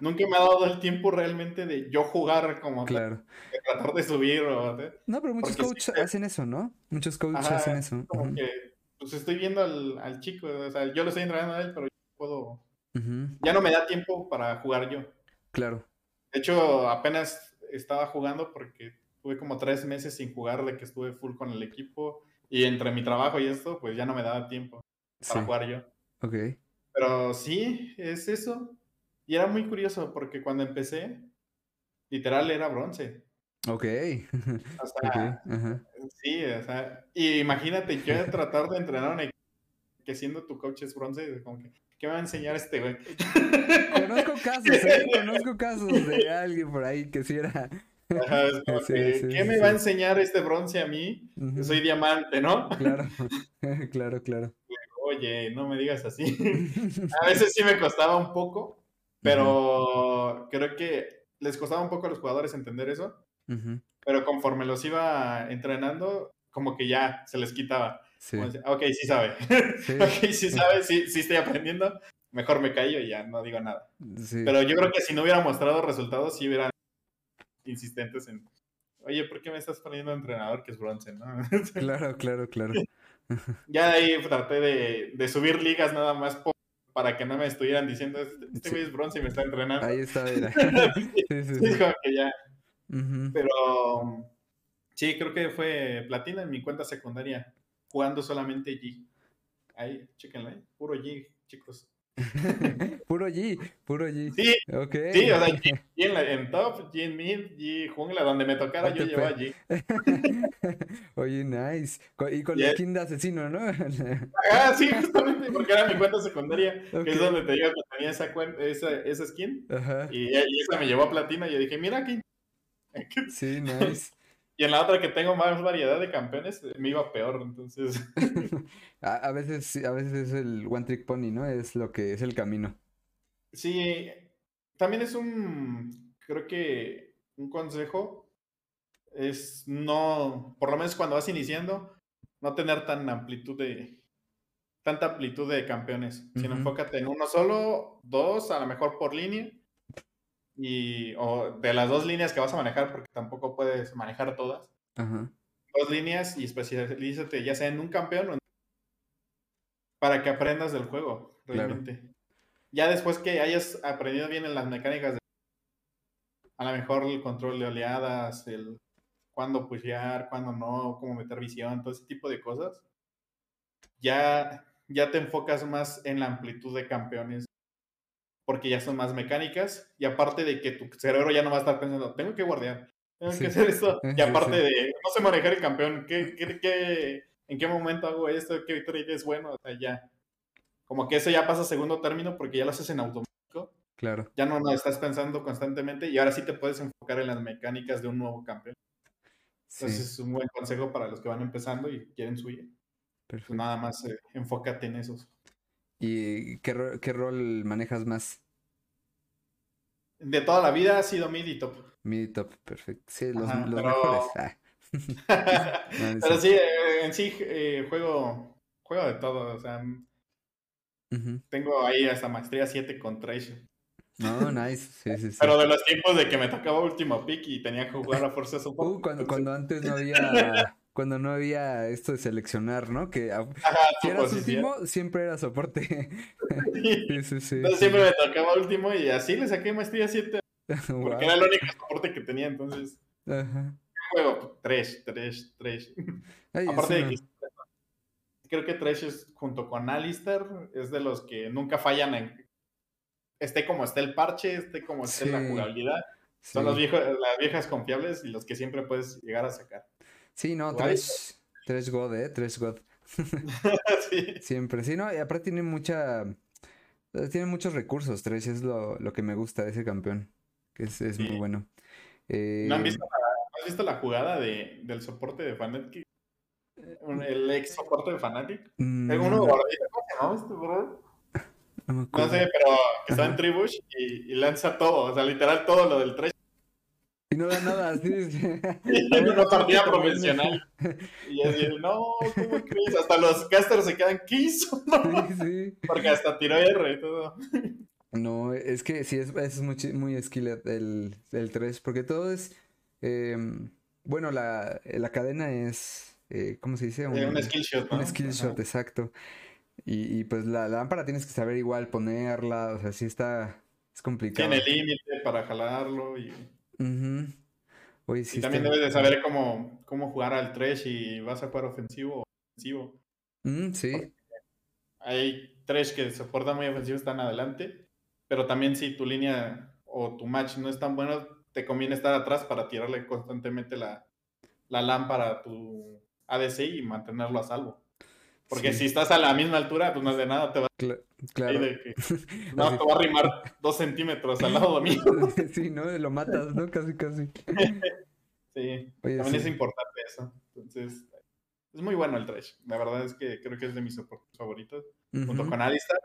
nunca me ha dado el tiempo realmente de yo jugar como claro. de tratar de subir o... No, pero muchos coaches hacen eso, ¿no? Muchos coaches hacen eso. Como que, pues estoy viendo al, al, chico, o sea, yo lo estoy entrenando a él, pero yo puedo... Ya no me da tiempo para jugar yo. Claro. De hecho, apenas estaba jugando porque tuve como tres meses sin jugar de que estuve full con el equipo y entre mi trabajo y esto, pues ya no me daba tiempo para jugar yo. Ok. Pero sí, es eso. Y era muy curioso porque cuando empecé, literal era bronce. Ok. O sea, sí, o sea, y imagínate yo tratar de entrenar un equipo que siendo tu coach es bronce, como que, ¿qué me va a enseñar este güey? Conozco casos, ¿eh? Conozco casos de alguien por ahí que sí era ¿Qué me va a enseñar este bronce a mí? Soy diamante, ¿no? Claro, claro, claro. Oye, no me digas así. a veces sí me costaba un poco, pero creo que les costaba un poco a los jugadores entender eso. Pero conforme los iba entrenando, como que ya se les quitaba. ok, sí sabe. ok, sí sabe, sí, sí estoy aprendiendo. Mejor me callo y ya no digo nada. Pero yo creo que si no hubiera mostrado resultados, sí hubieran insistentes en, oye, ¿por qué me estás poniendo entrenador que es bronce? ¿no? claro, claro, claro. ya de ahí traté de, de subir ligas nada más para que no me estuvieran diciendo, este, este güey es bronce y me está entrenando. Ahí está, mira. sí, sí, sí. como que ya. Pero sí, creo que fue platina en mi cuenta secundaria, jugando solamente G. Ahí, chéquenlo, ¿eh? puro G, chicos. puro G, puro G. Sí, okay. sí o sea, G, en, top, G en mid, G jungla, donde me tocara yo llevaba G. Oye, nice. Y con la skin de asesino, ¿no? ah, sí, justamente, porque era mi cuenta secundaria, que es donde te digo que tenía esa, esa, esa skin. Y, y, esa me llevó a platina y yo dije, mira aquí. sí, nice. Y en la otra que tengo más variedad de campeones, me iba peor, entonces. a, veces, a veces es el one trick pony, ¿no? Es lo que es el camino. Sí, también es un, creo que un consejo es no, por lo menos cuando vas iniciando, no tener tan amplitud de, tanta amplitud de campeones, sino enfócate en uno solo, dos, a lo mejor por línea, y, o de las dos líneas que vas a manejar, porque tampoco puedes manejar todas. Dos líneas y especialízate ya sea en un campeón o en... para que aprendas del juego, realmente. Ya después que hayas aprendido bien en las mecánicas de... A lo mejor el control de oleadas, el cuándo pushear, cuándo no, cómo meter visión, todo ese tipo de cosas. Ya, ya te enfocas más en la amplitud de campeones porque ya son más mecánicas y aparte de que tu cerebro ya no va a estar pensando, tengo que guardiar, Tengo que hacer esto. Y aparte de, no sé manejar el campeón, ¿qué, qué, en qué momento hago esto? ¿Qué trade es bueno? O sea, ya. Como que eso ya pasa a segundo término porque ya lo haces en automático. Claro. Ya no lo estás pensando constantemente y ahora sí te puedes enfocar en las mecánicas de un nuevo campeón. Entonces es un buen consejo para los que van empezando y quieren subir. Pues Perfecto. nada más eh, enfócate en esos. ¿Y qué, qué rol manejas más? De toda la vida ha sido mid y top. Mid y top, perfecto. Sí, los, mejores. Ah. pero sí, eh, en sí eh, juego, juego de todo. O sea, tengo ahí hasta maestría 7 con Trace. No, nice. Sí, sí, sí. Pero de los tiempos de que me tocaba último pick y tenía que jugar a fuerzas un poco. Uh, cuando, cuando antes no había cuando no había esto de seleccionar, ¿no? Que si eras último, siempre era soporte. sí, sí, sí. Entonces siempre me tocaba último y así le saqué maestría 7. Porque era el único soporte que tenía, entonces. Ajá. Juego 3, 3, 3. Aparte de que creo que Trash es, junto con Alistair, es de los que nunca fallan en. Esté como esté el parche, esté como esté la jugabilidad. Son los viejos, las viejas confiables y los que siempre puedes llegar a sacar. Sí, no, tres, tres God, ¿eh? Tres God. sí. Siempre, sí, no, y aparte tiene mucha... Tiene muchos recursos, tres, es lo, lo que me gusta de ese campeón, que es, es muy bueno. Eh... ¿No han visto la, ¿Has visto la jugada de, del soporte de Fnatic? El ex soporte de Fnatic. Mm, uno ¿cómo se llama este? No, no, sé, pero que está en Tribush y, y, lanza todo, o sea, literal todo lo del tres y no da nada, sí. en una partida profesional. Y así, no, ¿cómo crees? Hasta los casters se quedan, ¿qué hizo? Sí, sí. Porque hasta tiró R y todo. No, es que sí, es, es muy, muy skillet el, el 3, porque todo es... Eh, bueno, la, la, cadena es... Eh, ¿Cómo se dice? Eh, un, skill shot. Un skill shot, exacto. Y, y, pues la, la, lámpara tienes que saber igual ponerla, o sea, sí está... Es complicado. Tiene límite para jalarlo y y también debes de saber cómo, cómo jugar al trash y vas a jugar ofensivo o ofensivo. Mm, sí. Hay trash que se portan muy ofensivos, están adelante, pero también si tu línea o tu match no es tan bueno, te conviene estar atrás para tirarle constantemente la, la lámpara a tu ADC y mantenerlo a salvo. Porque si estás a la misma altura, pues no es de nada, te va, claro. no, te va a arrimar dos centímetros al lado mío. sí, ¿no? Lo matas, ¿no? Casi, casi. sí, también es importante eso. Entonces, es muy bueno el trash. La verdad es que creo que es de mis favoritos. Junto con Alistar,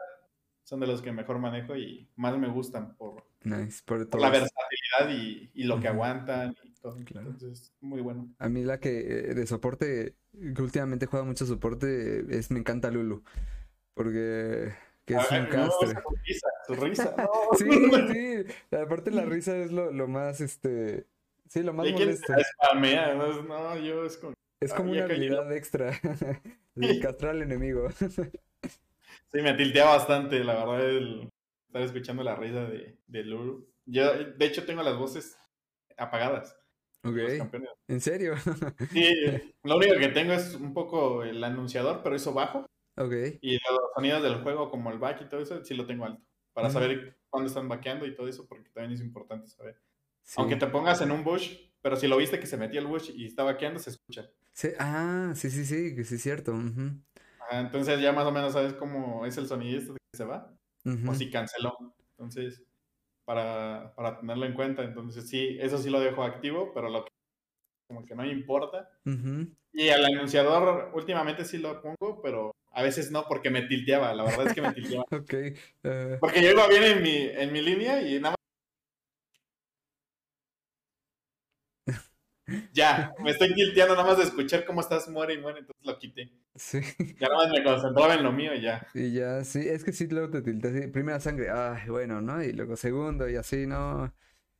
son de los que mejor manejo y más me gustan por, por, la versatilidad y, y lo que aguantan y todo. Entonces, muy bueno. A mí la que eh, de soporte que últimamente juega mucho soporte, es me encanta Lulu. Porque que es un castre. su risa, su risa. sí, sí. Aparte la risa es lo, lo más, este... Sí, lo más molesto. Spamea, no, no, yo es como... Es como una habilidad extra de castrar al enemigo. sí, me tiltea bastante, la verdad, el estar escuchando la risa de, de Lulu. Yo, de hecho, tengo las voces apagadas. Ok. ¿En serio? sí, lo único que tengo es un poco el anunciador, pero eso bajo. Ok. Y los sonidos del juego, como el back y todo eso, sí lo tengo alto. Para saber cuándo están vaqueando y todo eso, porque también es importante saber. Aunque te pongas en un bush, pero si lo viste que se metió el bush y está vaqueando, se escucha. Sí, ah, sí, sí, sí, que sí es cierto. entonces ya más o menos sabes cómo es el sonido este que se va. O si canceló. Entonces, para, para tenerlo en cuenta. Entonces, sí, eso sí lo dejo activo, pero lo que como que no importa. Y al anunciador últimamente sí lo pongo, pero a veces no porque me tilteaba, la verdad es que me tilteaba. ok. Eh. Porque yo iba bien en mi, en mi línea y nada más Ya, me estoy tilteando nada más de escuchar cómo estás, muere y muere, entonces lo quité. Sí. Ya nada más me concentraba en lo mío y ya. Y ya, sí, es que sí, luego te tiltas. Primera sangre, ay, bueno, ¿no? Y luego segundo y así, ¿no?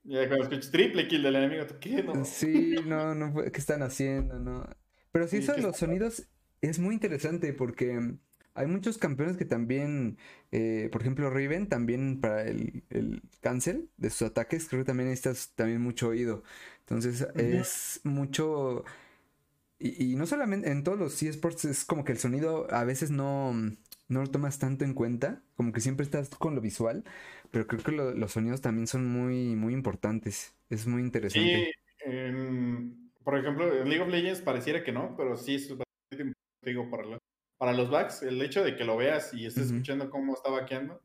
Ya cuando escucho triple kill del enemigo, ¿qué? No. Sí, no, no, ¿qué están haciendo? No. Pero sí, eso de los sonidos es muy interesante porque hay muchos campeones que también, eh, por ejemplo, Riven, también para el, el, cancel de sus ataques, creo que también necesitas también mucho oído. Entonces es mucho... Y, no solamente en todos los eSports es como que el sonido a veces no, no lo tomas tanto en cuenta, como que siempre estás con lo visual, pero creo que los sonidos también son muy, muy importantes. Es muy interesante. Sí, por ejemplo, en League of Legends pareciera que no, pero sí es bastante digo, para, para los backs, el hecho de que lo veas y estés escuchando cómo está vaqueando,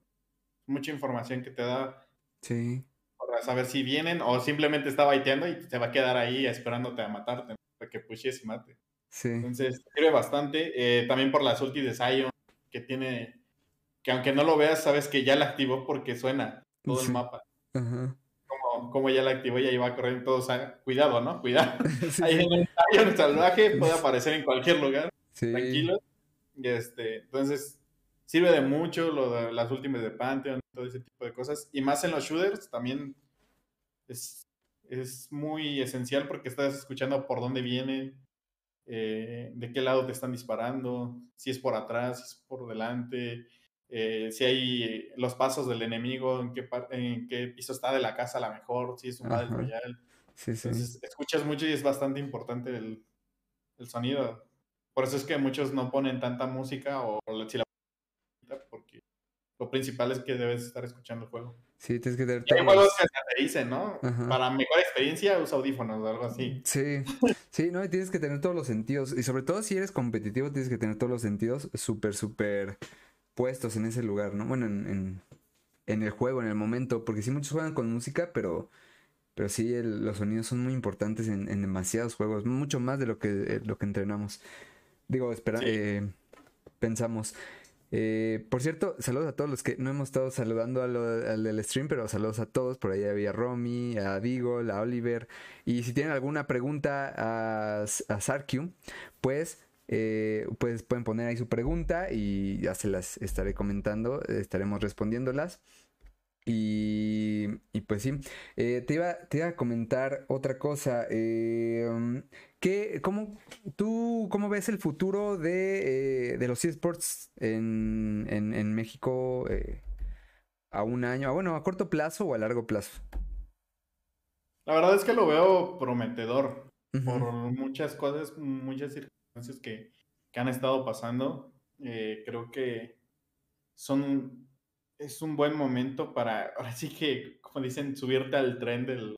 mucha información que te da. Sí. Para saber si vienen o simplemente está baiteando y te va a quedar ahí esperándote a matarte, para que pushes y mate. Sí. Entonces, sirve bastante. Eh, también por las ulti de Zion, que tiene, que aunque no lo veas, sabes que ya la activó porque suena todo el mapa. Como, como, ya la activó, ya iba a correr todos. Cuidado, ¿no? Cuidado. Ahí en un Zion salvaje puede aparecer en cualquier lugar. Tranquilo. Este, entonces, sirve de mucho lo de las últimas de Pantheon, todo ese tipo de cosas. Y más en los shooters también es, es muy esencial porque estás escuchando por dónde vienen, eh, de qué lado te están disparando, si es por atrás, si es por delante, eh, si hay los pasos del enemigo, en qué, en qué piso está de la casa a la mejor, si es un Battle Royale. Entonces, escuchas mucho y es bastante importante el, el, sonido. Por eso es que muchos no ponen tanta música o si la porque lo principal es que debes estar escuchando el juego. Sí, tienes que tener. hay juegos que te dicen, ¿no? Para mejor experiencia, usa audífonos o algo así. Sí, sí, no, y tienes que tener todos los sentidos. Y sobre todo si eres competitivo, tienes que tener todos los sentidos súper, súper puestos en ese lugar, ¿no? Bueno, en, en, el juego, en el momento. Porque sí, muchos juegan con música, pero. Pero sí, los sonidos son muy importantes en, demasiados juegos, mucho más de lo que, eh, lo que entrenamos. Digo, espera, eh, pensamos. Eh, por cierto, saludos a todos los que no hemos estado saludando al del stream, pero saludos a todos. Por ahí había Romy, a Digo, a Oliver. Y si tienen alguna pregunta a, a pues, eh, pues pueden poner ahí su pregunta y ya se las estaré comentando, estaremos respondiéndolas. Y, y pues sí, eh, te, iba, te iba a comentar otra cosa. Eh, cómo, ¿Tú cómo ves el futuro de, eh, los esports en, en, México eh, a un año? bueno, a corto plazo o a largo plazo? La verdad es que lo veo prometedor por muchas cosas, muchas circunstancias que, han estado pasando. Eh, creo que son es un buen momento para, ahora sí que, como dicen, subirte al tren del,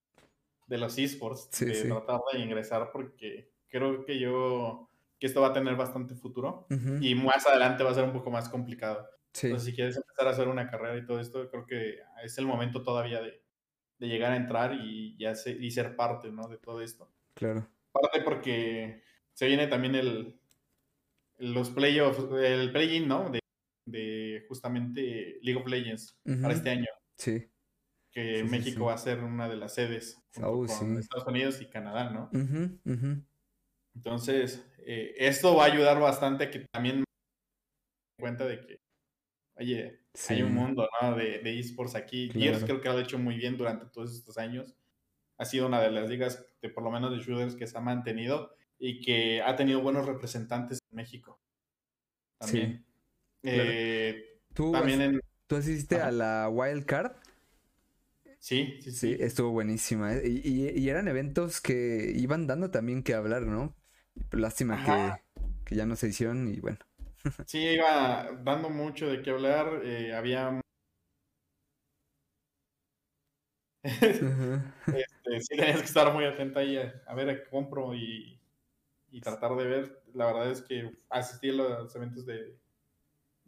de los esports, de tratar de ingresar porque creo que yo, que esto va a tener bastante futuro y más adelante va a ser un poco más complicado. Entonces, si quieres empezar a hacer una carrera y todo esto, creo que es el momento todavía de, de llegar a entrar y, ya y ser parte, ¿no? De todo esto. Claro. Parte porque se viene también el, los playoffs, el play-in, ¿no? De, de, justamente League of Legends para este año. Sí que México va a ser una de las sedes oh, con Estados Unidos y Canadá, ¿no? Entonces, eh, esto va a ayudar bastante a que también cuenta de que, oye, hay un mundo, ¿no? De, de esports aquí. Y eso creo que lo ha hecho muy bien durante todos estos años. Ha sido una de las ligas, de, por lo menos de shooters, que se ha mantenido y que ha tenido buenos representantes en México. También. Eh, ¿Tú, también ¿Tú asististe a la Wild Card? Sí, sí, sí. estuvo buenísima. ¿eh? Y, eran eventos que iban dando también que hablar, ¿no? Lástima que, ya no se hicieron y bueno. Sí, iba dando mucho de qué hablar. Eh, había. este, sí, tenías que estar muy atenta ahí a, ver a qué compro y, y tratar de ver. La verdad es que asistí a los eventos de,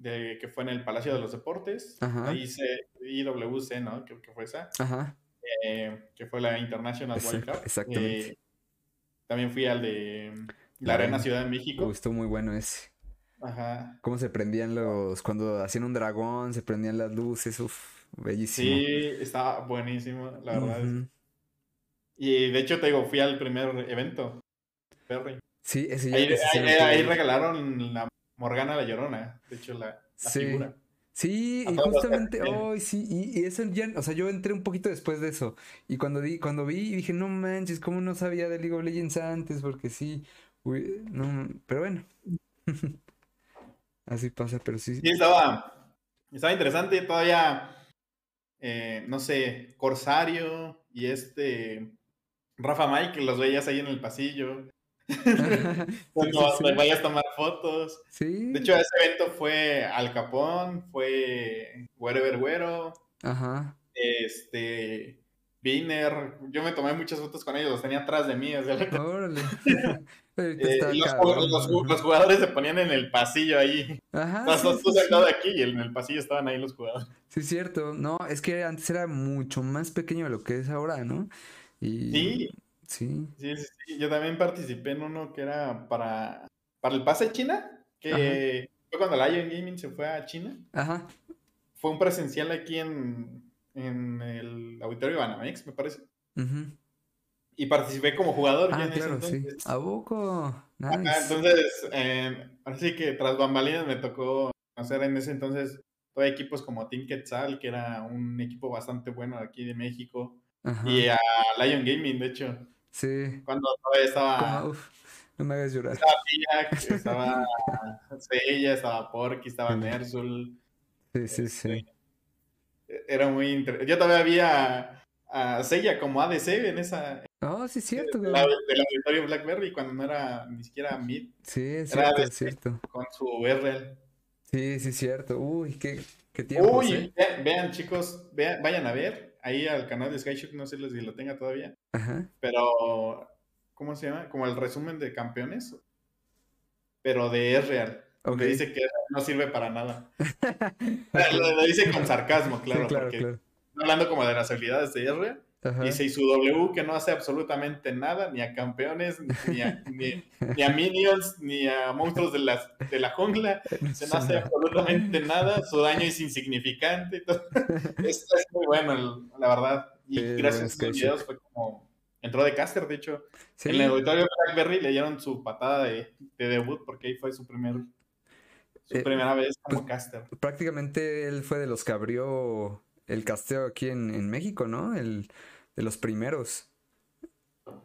de que fue en el Palacio de los Deportes. Ahí hice IWC, ¿no? Creo que fue esa. Ajá. Eh, que fue la International World Cup. Exactamente. Eh, también fui al de la, Arena Ciudad de México. Gustó muy bueno ese. Ajá. Cómo se prendían los. Cuando hacían un dragón, se prendían las luces. Uf, bellísimo. Sí, estaba buenísimo, la verdad. Y de hecho, te digo, fui al primer evento. Perry. Sí, ese ahí, ahí regalaron la Morgana la Llorona, de hecho, la, sí. figura. Sí, y justamente hoy sí, y, eso ya, o sea, yo entré un poquito después de eso. Y cuando di, cuando vi, dije, no manches, ¿cómo no sabía de League of Legends antes? Porque sí, no, pero bueno. Así pasa, pero sí. Sí, estaba, estaba interesante, todavía, eh, no sé, Corsario y este Rafa Mike, los veías ahí en el pasillo. Cuando vayas a tomar fotos. Sí. De hecho, ese evento fue Al Capón, fue Wherever Güero. Ajá. Este. Biner, yo me tomé muchas fotos con ellos, los tenía atrás de mí. Órale. Eh, los, jugadores se ponían en el pasillo ahí. Ajá. sí, tú sentado aquí y en el pasillo estaban ahí los jugadores. Sí, es cierto. No, es que antes era mucho más pequeño de lo que es ahora, ¿no? Y... Sí. Sí. Sí, sí, Yo también participé en uno que era para, para el pase China, que fue cuando Lion Gaming se fue a China. Ajá. Fue un presencial aquí en, en el auditorio de Banamex, me parece. Y participé como jugador. Ah, claro, sí. ¿A poco? entonces, eh, así que tras bambalinas me tocó hacer en ese entonces equipos como Team Quetzal, que era un equipo bastante bueno aquí de México. Y a Lion Gaming, de hecho. Sí. Cuando todavía estaba... no me hagas llorar. Estaba Pia, estaba Sella, estaba Porky, estaba Nersul. Sí, sí, sí. Este, era muy interesante. Yo todavía había a Sella como ADC en esa. Oh, sí, es cierto, Del auditorio Blackberry cuando no era ni siquiera Mid. Sí, es cierto, es cierto. Con su RL. Sí, sí, es cierto. Uy, qué, qué tiempo. Uy, ¿eh? vean, chicos, vean, vayan a ver ahí al canal de Skyship, no sé si lo tenga todavía. Ajá. Pero, ¿cómo se llama? Como el resumen de campeones, pero de R-Real. Okay. dice que no sirve para nada. lo, dice con sarcasmo, claro, porque hablando como de las habilidades de R. Dice, y su W que no hace absolutamente nada, ni a campeones, ni a, ni, a minions, ni a monstruos de, las, de la jungla. Se no hace absolutamente nada, su daño es insignificante. Esto es muy bueno, la verdad. Y gracias a estos videos fue como... Entró de caster, de hecho. En el auditorio de Blackberry le dieron su patada de, de debut porque ahí fue su primer su eh, primera vez como pues, caster. Prácticamente él fue de los que abrió el casteo aquí en, México, ¿no? El de los primeros.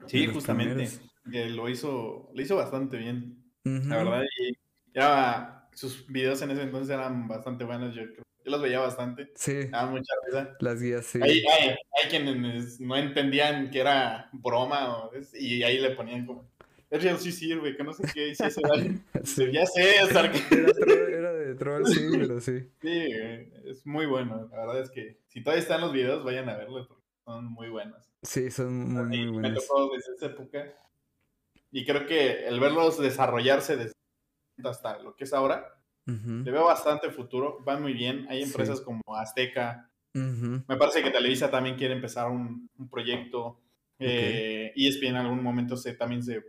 Sí, justamente. lo hizo, lo hizo bastante bien. La verdad, y ya sus videos en ese entonces eran bastante buenos, yo Yo los veía bastante. Sí. Daba mucha risa. Las guías, sí. Hay, quienes no entendían que era broma y ahí le ponían como Real sí sirve, que no sé qué, y sí se vale. Ya sé, Era, era, de troll, sí, pero sí. Sí, es muy bueno. La verdad es que si todavía están los videos, vayan a verlos porque son muy buenos. Sí, son muy, muy buenos. Me tocó desde esa época. Y creo que el verlos desarrollarse desde hasta lo que es ahora, le veo bastante futuro. Van muy bien. Hay empresas como Azteca. Me parece que Televisa también quiere empezar un, un proyecto. Okay. Eh, ESPN en algún momento se, también se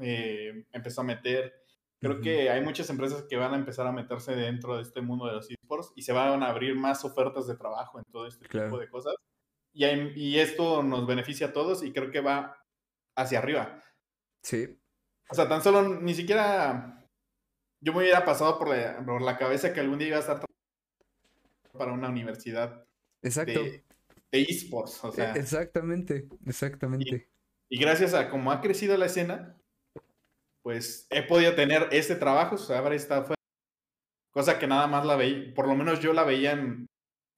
eh, empezó a meter. Creo que hay muchas empresas que van a empezar a meterse dentro de este mundo de los esports y se van a abrir más ofertas de trabajo en todo este tipo de cosas. Y, y, esto nos beneficia a todos y creo que va hacia arriba. Sí. O sea, tan solo ni siquiera yo me hubiera pasado por la, por la cabeza que algún día iba a estar para una universidad Exacto. de esports. O sea, exactamente, exactamente. Y, y, gracias a cómo ha crecido la escena, pues he podido tener este trabajo, o sea, haber estado fuera, cosa que nada más la veía, por lo menos yo la veía en,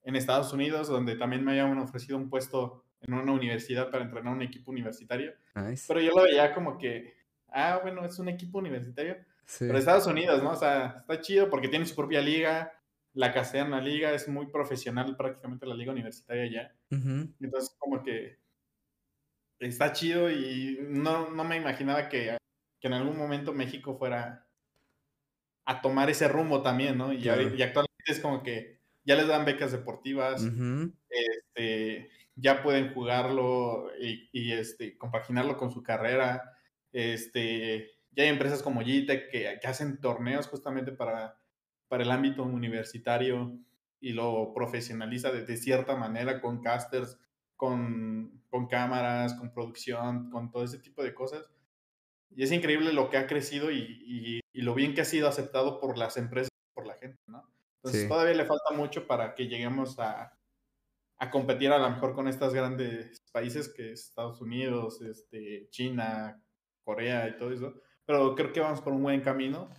en Estados Unidos, donde también me habían ofrecido un puesto en una universidad para entrenar un equipo universitario. Pero yo lo veía como que, ah, bueno, es un equipo universitario. Pero Estados Unidos, ¿no? O sea, está chido porque tiene su propia liga, la castellana liga, es muy profesional prácticamente la liga universitaria ya. Entonces, como que está chido y no, no me imaginaba que que en algún momento México fuera a tomar ese rumbo también, ¿no? Y, actualmente es como que ya les dan becas deportivas, este, ya pueden jugarlo y, este, compaginarlo con su carrera. Este, ya hay empresas como que, que, hacen torneos justamente para, para el ámbito universitario y lo profesionaliza de, cierta manera con casters, con, con cámaras, con producción, con todo ese tipo de cosas. Y es increíble lo que ha crecido y, y, lo bien que ha sido aceptado por las empresas, por la gente, ¿no? Entonces todavía le falta mucho para que lleguemos a, a, competir a lo mejor con estos grandes países que es Estados Unidos, este, China, Corea y todo eso. Pero creo que vamos por un buen camino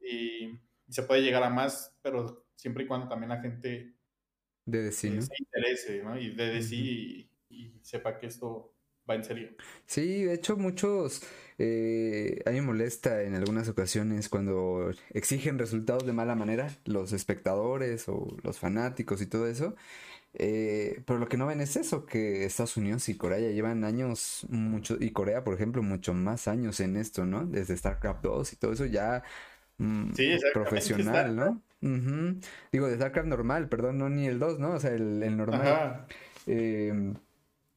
y, se puede llegar a más, pero siempre y cuando también la gente de decir, eh, se interese, ¿no? Y de decir y sepa que esto va en serio. Sí, de hecho muchos, eh, a mí me molesta en algunas ocasiones cuando exigen resultados de mala manera, los espectadores o los fanáticos y todo eso. Eh, pero lo que no ven es eso, que Estados Unidos y Corea ya llevan años, mucho, y Corea, por ejemplo, mucho más años en esto, ¿no? Desde StarCraft 2 y todo eso ya mm, profesional, ¿no? Digo, de StarCraft normal, perdón, no ni el 2, ¿no? O sea, el, normal. Em,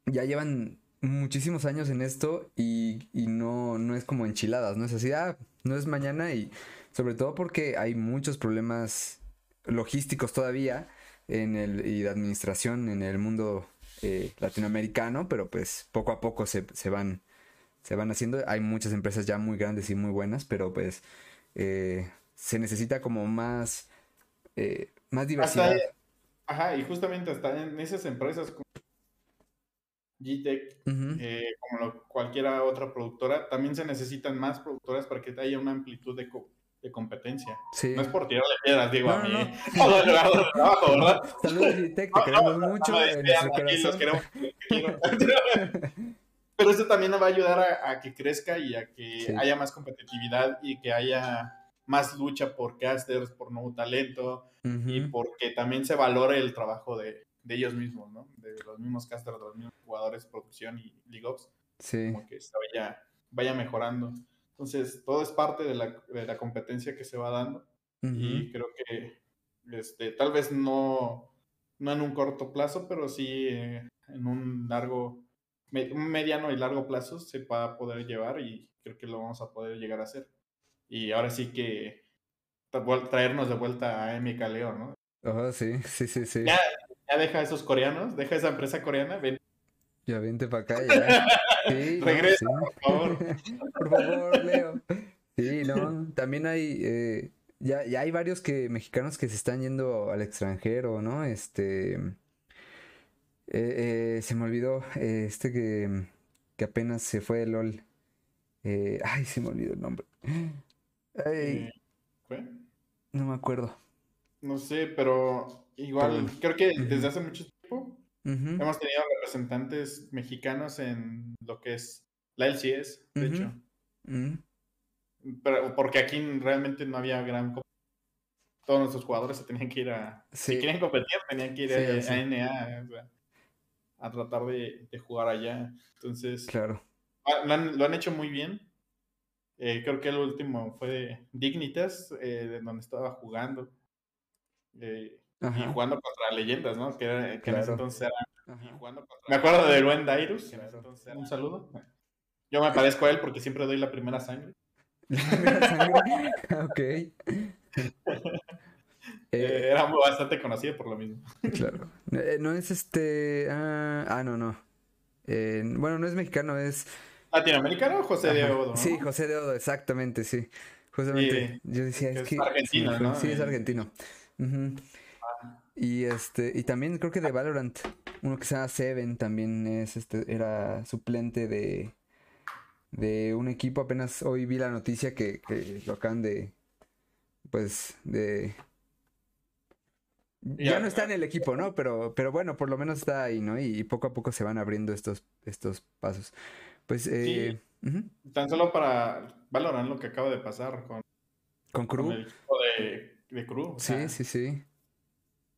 ya llevan muchísimos años en esto y, y, no, no es como enchiladas, no es así, ah, no es mañana y sobre todo porque hay muchos problemas logísticos todavía en el, y de administración en el mundo eh, latinoamericano, pero pues poco a poco se, se, van, se van haciendo. Hay muchas empresas ya muy grandes y muy buenas, pero pues eh, se necesita como más, eh, más diversidad. ajá, y justamente hasta en esas empresas GTEC, como cualquiera otra productora, también se necesitan más productoras para que haya una amplitud de, de competencia. No es por tirarle piedras, digo, a mí. De trabajo, ¿verdad? Saludos, Vitec, te queremos mucho. Pero eso también nos va a ayudar a, que crezca y a que haya más competitividad y que haya más lucha por casters, por nuevo talento y porque también se valore el trabajo de, de, ellos mismos, ¿no? De los mismos casters, de los mismos jugadores, producción y League Ops. Sí. Como que se vaya, vaya mejorando. Entonces, todo es parte de la, de la competencia que se va dando. Y creo que este, tal vez no, no en un corto plazo, pero sí eh, en un largo, un mediano y largo plazo se va a poder llevar y creo que lo vamos a poder llegar a hacer. Y ahora sí que traernos de vuelta a MK Leo, ¿no? Ajá, sí, sí, sí, sí. Ya, ya deja a esos coreanos, deja a esa empresa coreana, ven ya vente para acá, ya. Regresa, por favor. por favor, Leo. Sí, no, también hay, eh, ya, ya hay varios que, mexicanos que se están yendo al extranjero, ¿no? Este, eh, eh, se me olvidó, este que, que apenas se fue de LOL. ay, se me olvidó el nombre. Ay, No me acuerdo. No sé, pero igual, creo que desde hace mucho tiempo Hemos tenido representantes mexicanos en lo que es la LCS, de hecho. Pero, porque aquí realmente no había gran todos nuestros jugadores se tenían que ir a si querían competir tenían que ir a, NA a tratar de, jugar allá. Entonces claro. ah, lo han, hecho muy bien. Eh, creo que el último fue Dignitas eh, de donde estaba jugando. Eh, y jugando contra leyendas, ¿no? Que, en ese entonces era. Jugando contra... Me acuerdo de Luen Dairus. Un saludo. Yo me parezco a él porque siempre doy la primera sangre. La primera sangre. ok. Eh, era muy, bastante conocido por lo mismo. Claro. Eh, no es este. Ah, ah no, no. Eh, bueno, no es mexicano, es. ¿Latinoamericano o José de Odo? Sí, José de Odo, exactamente, sí. Justamente. yo decía, es, que. Es argentino, ¿no? Sí, es argentino. Y este, y también creo que de Valorant, uno que se llama Seven también es este, era suplente de, de un equipo. Apenas hoy vi la noticia que, que lo acaban de, pues, de... Ya no está en el equipo, ¿no? Pero, pero bueno, por lo menos está ahí, ¿no? Y, poco a poco se van abriendo estos, estos pasos. Pues, eh, Tan solo para Valorant lo que acaba de pasar con... Con Crew. el equipo de, de Crew. Sí, sí, sí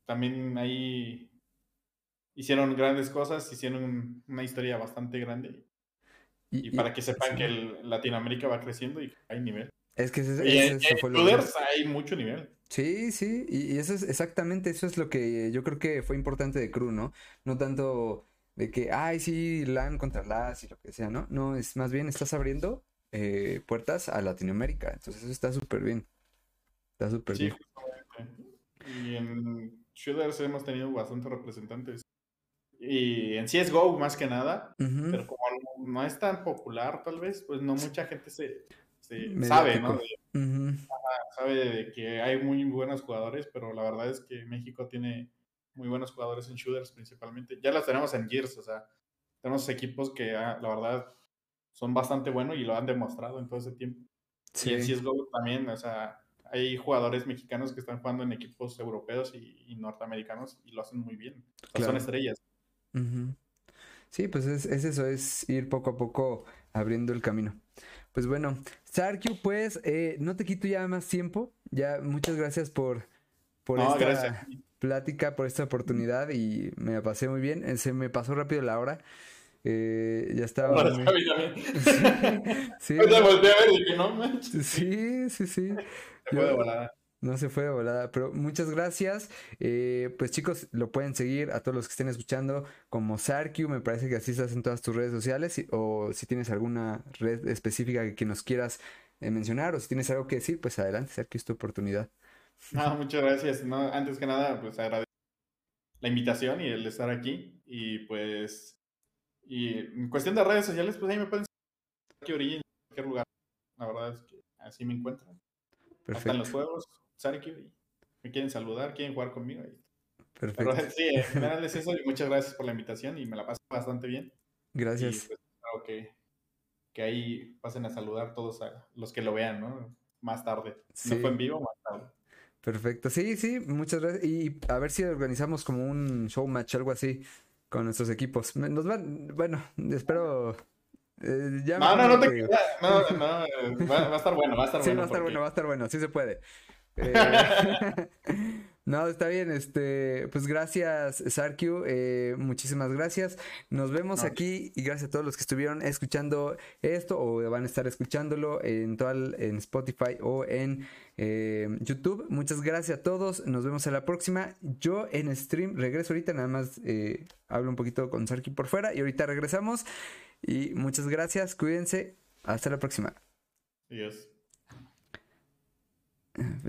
también ahí hicieron grandes cosas, hicieron una historia bastante grande. Y, para que sepan que el Latinoamérica va creciendo y hay nivel. Es que ese, eso fue lo hay mucho nivel. Sí, sí, y, eso es exactamente, eso es lo que yo creo que fue importante de Crew, ¿no? No tanto de que, ay, sí, LAN contra LAS y lo que sea, ¿no? No, es más bien estás abriendo eh, puertas a Latinoamérica, entonces eso está súper bien. Está súper bien. Y en shooters hemos tenido bastantes representantes. Y en CSGO más que nada, pero como no, es tan popular tal vez, pues no mucha gente se, sabe, ¿no? sabe de que hay muy buenos jugadores, pero la verdad es que México tiene muy buenos jugadores en shooters principalmente. Ya los tenemos en Gears, o sea, tenemos equipos que ah, la verdad son bastante buenos y lo han demostrado en todo ese tiempo. Y en CSGO también, o sea, hay jugadores mexicanos que están jugando en equipos europeos y, norteamericanos y lo hacen muy bien. Son estrellas. Sí, pues es, eso, es ir poco a poco abriendo el camino. Pues bueno, Sarkio, pues eh, no te quito ya más tiempo. Ya muchas gracias por, por, esta, plática, por esta oportunidad y me pasé muy bien. Eh, se me pasó rápido la hora. Eh, ya estaba. Muy... sí, sí, sí, sí, sí. Se fue de volada. No se fue de volada, pero muchas gracias. Eh, pues chicos, lo pueden seguir a todos los que estén escuchando como Sarkiu, me parece que así estás en todas tus redes sociales, o si tienes alguna red específica que nos quieras mencionar, o si tienes algo que decir, pues adelante, Sarkiu, es tu oportunidad. No, muchas gracias. No, antes que nada, pues agradezco la invitación y el estar aquí. Y pues, y en cuestión de redes sociales, pues ahí me pueden seguir aquí en cualquier lugar. La verdad es que así me encuentran. Perfecto. Hasta en los juegos, Sarkio, me quieren saludar, quieren jugar conmigo. Perfecto. sí, en general es eso y muchas gracias por la invitación y me la paso bastante bien. Gracias. Y pues, que, que ahí pasen a saludar todos a los que lo vean, ¿no? Más tarde. No fue en vivo, más tarde. Perfecto. Sí, sí, muchas gracias. Y a ver si organizamos como un show match, algo así, con nuestros equipos. Nos van, bueno, espero. Eh, ya no, no, no, te, no, no, va, va, a estar bueno, va a estar sí, bueno. va a estar bueno, va a estar bueno, sí se puede. Eh, no, está bien. Este, pues gracias, Sarkiu. Eh, muchísimas gracias. Nos vemos aquí y gracias a todos los que estuvieron escuchando esto o van a estar escuchándolo en, en Spotify o en eh, YouTube. Muchas gracias a todos. Nos vemos en la próxima. Yo en stream regreso ahorita. Nada más hablo un poquito con Sarkiu por fuera y ahorita regresamos. Y muchas gracias. Cuídense. Hasta la próxima. Adiós.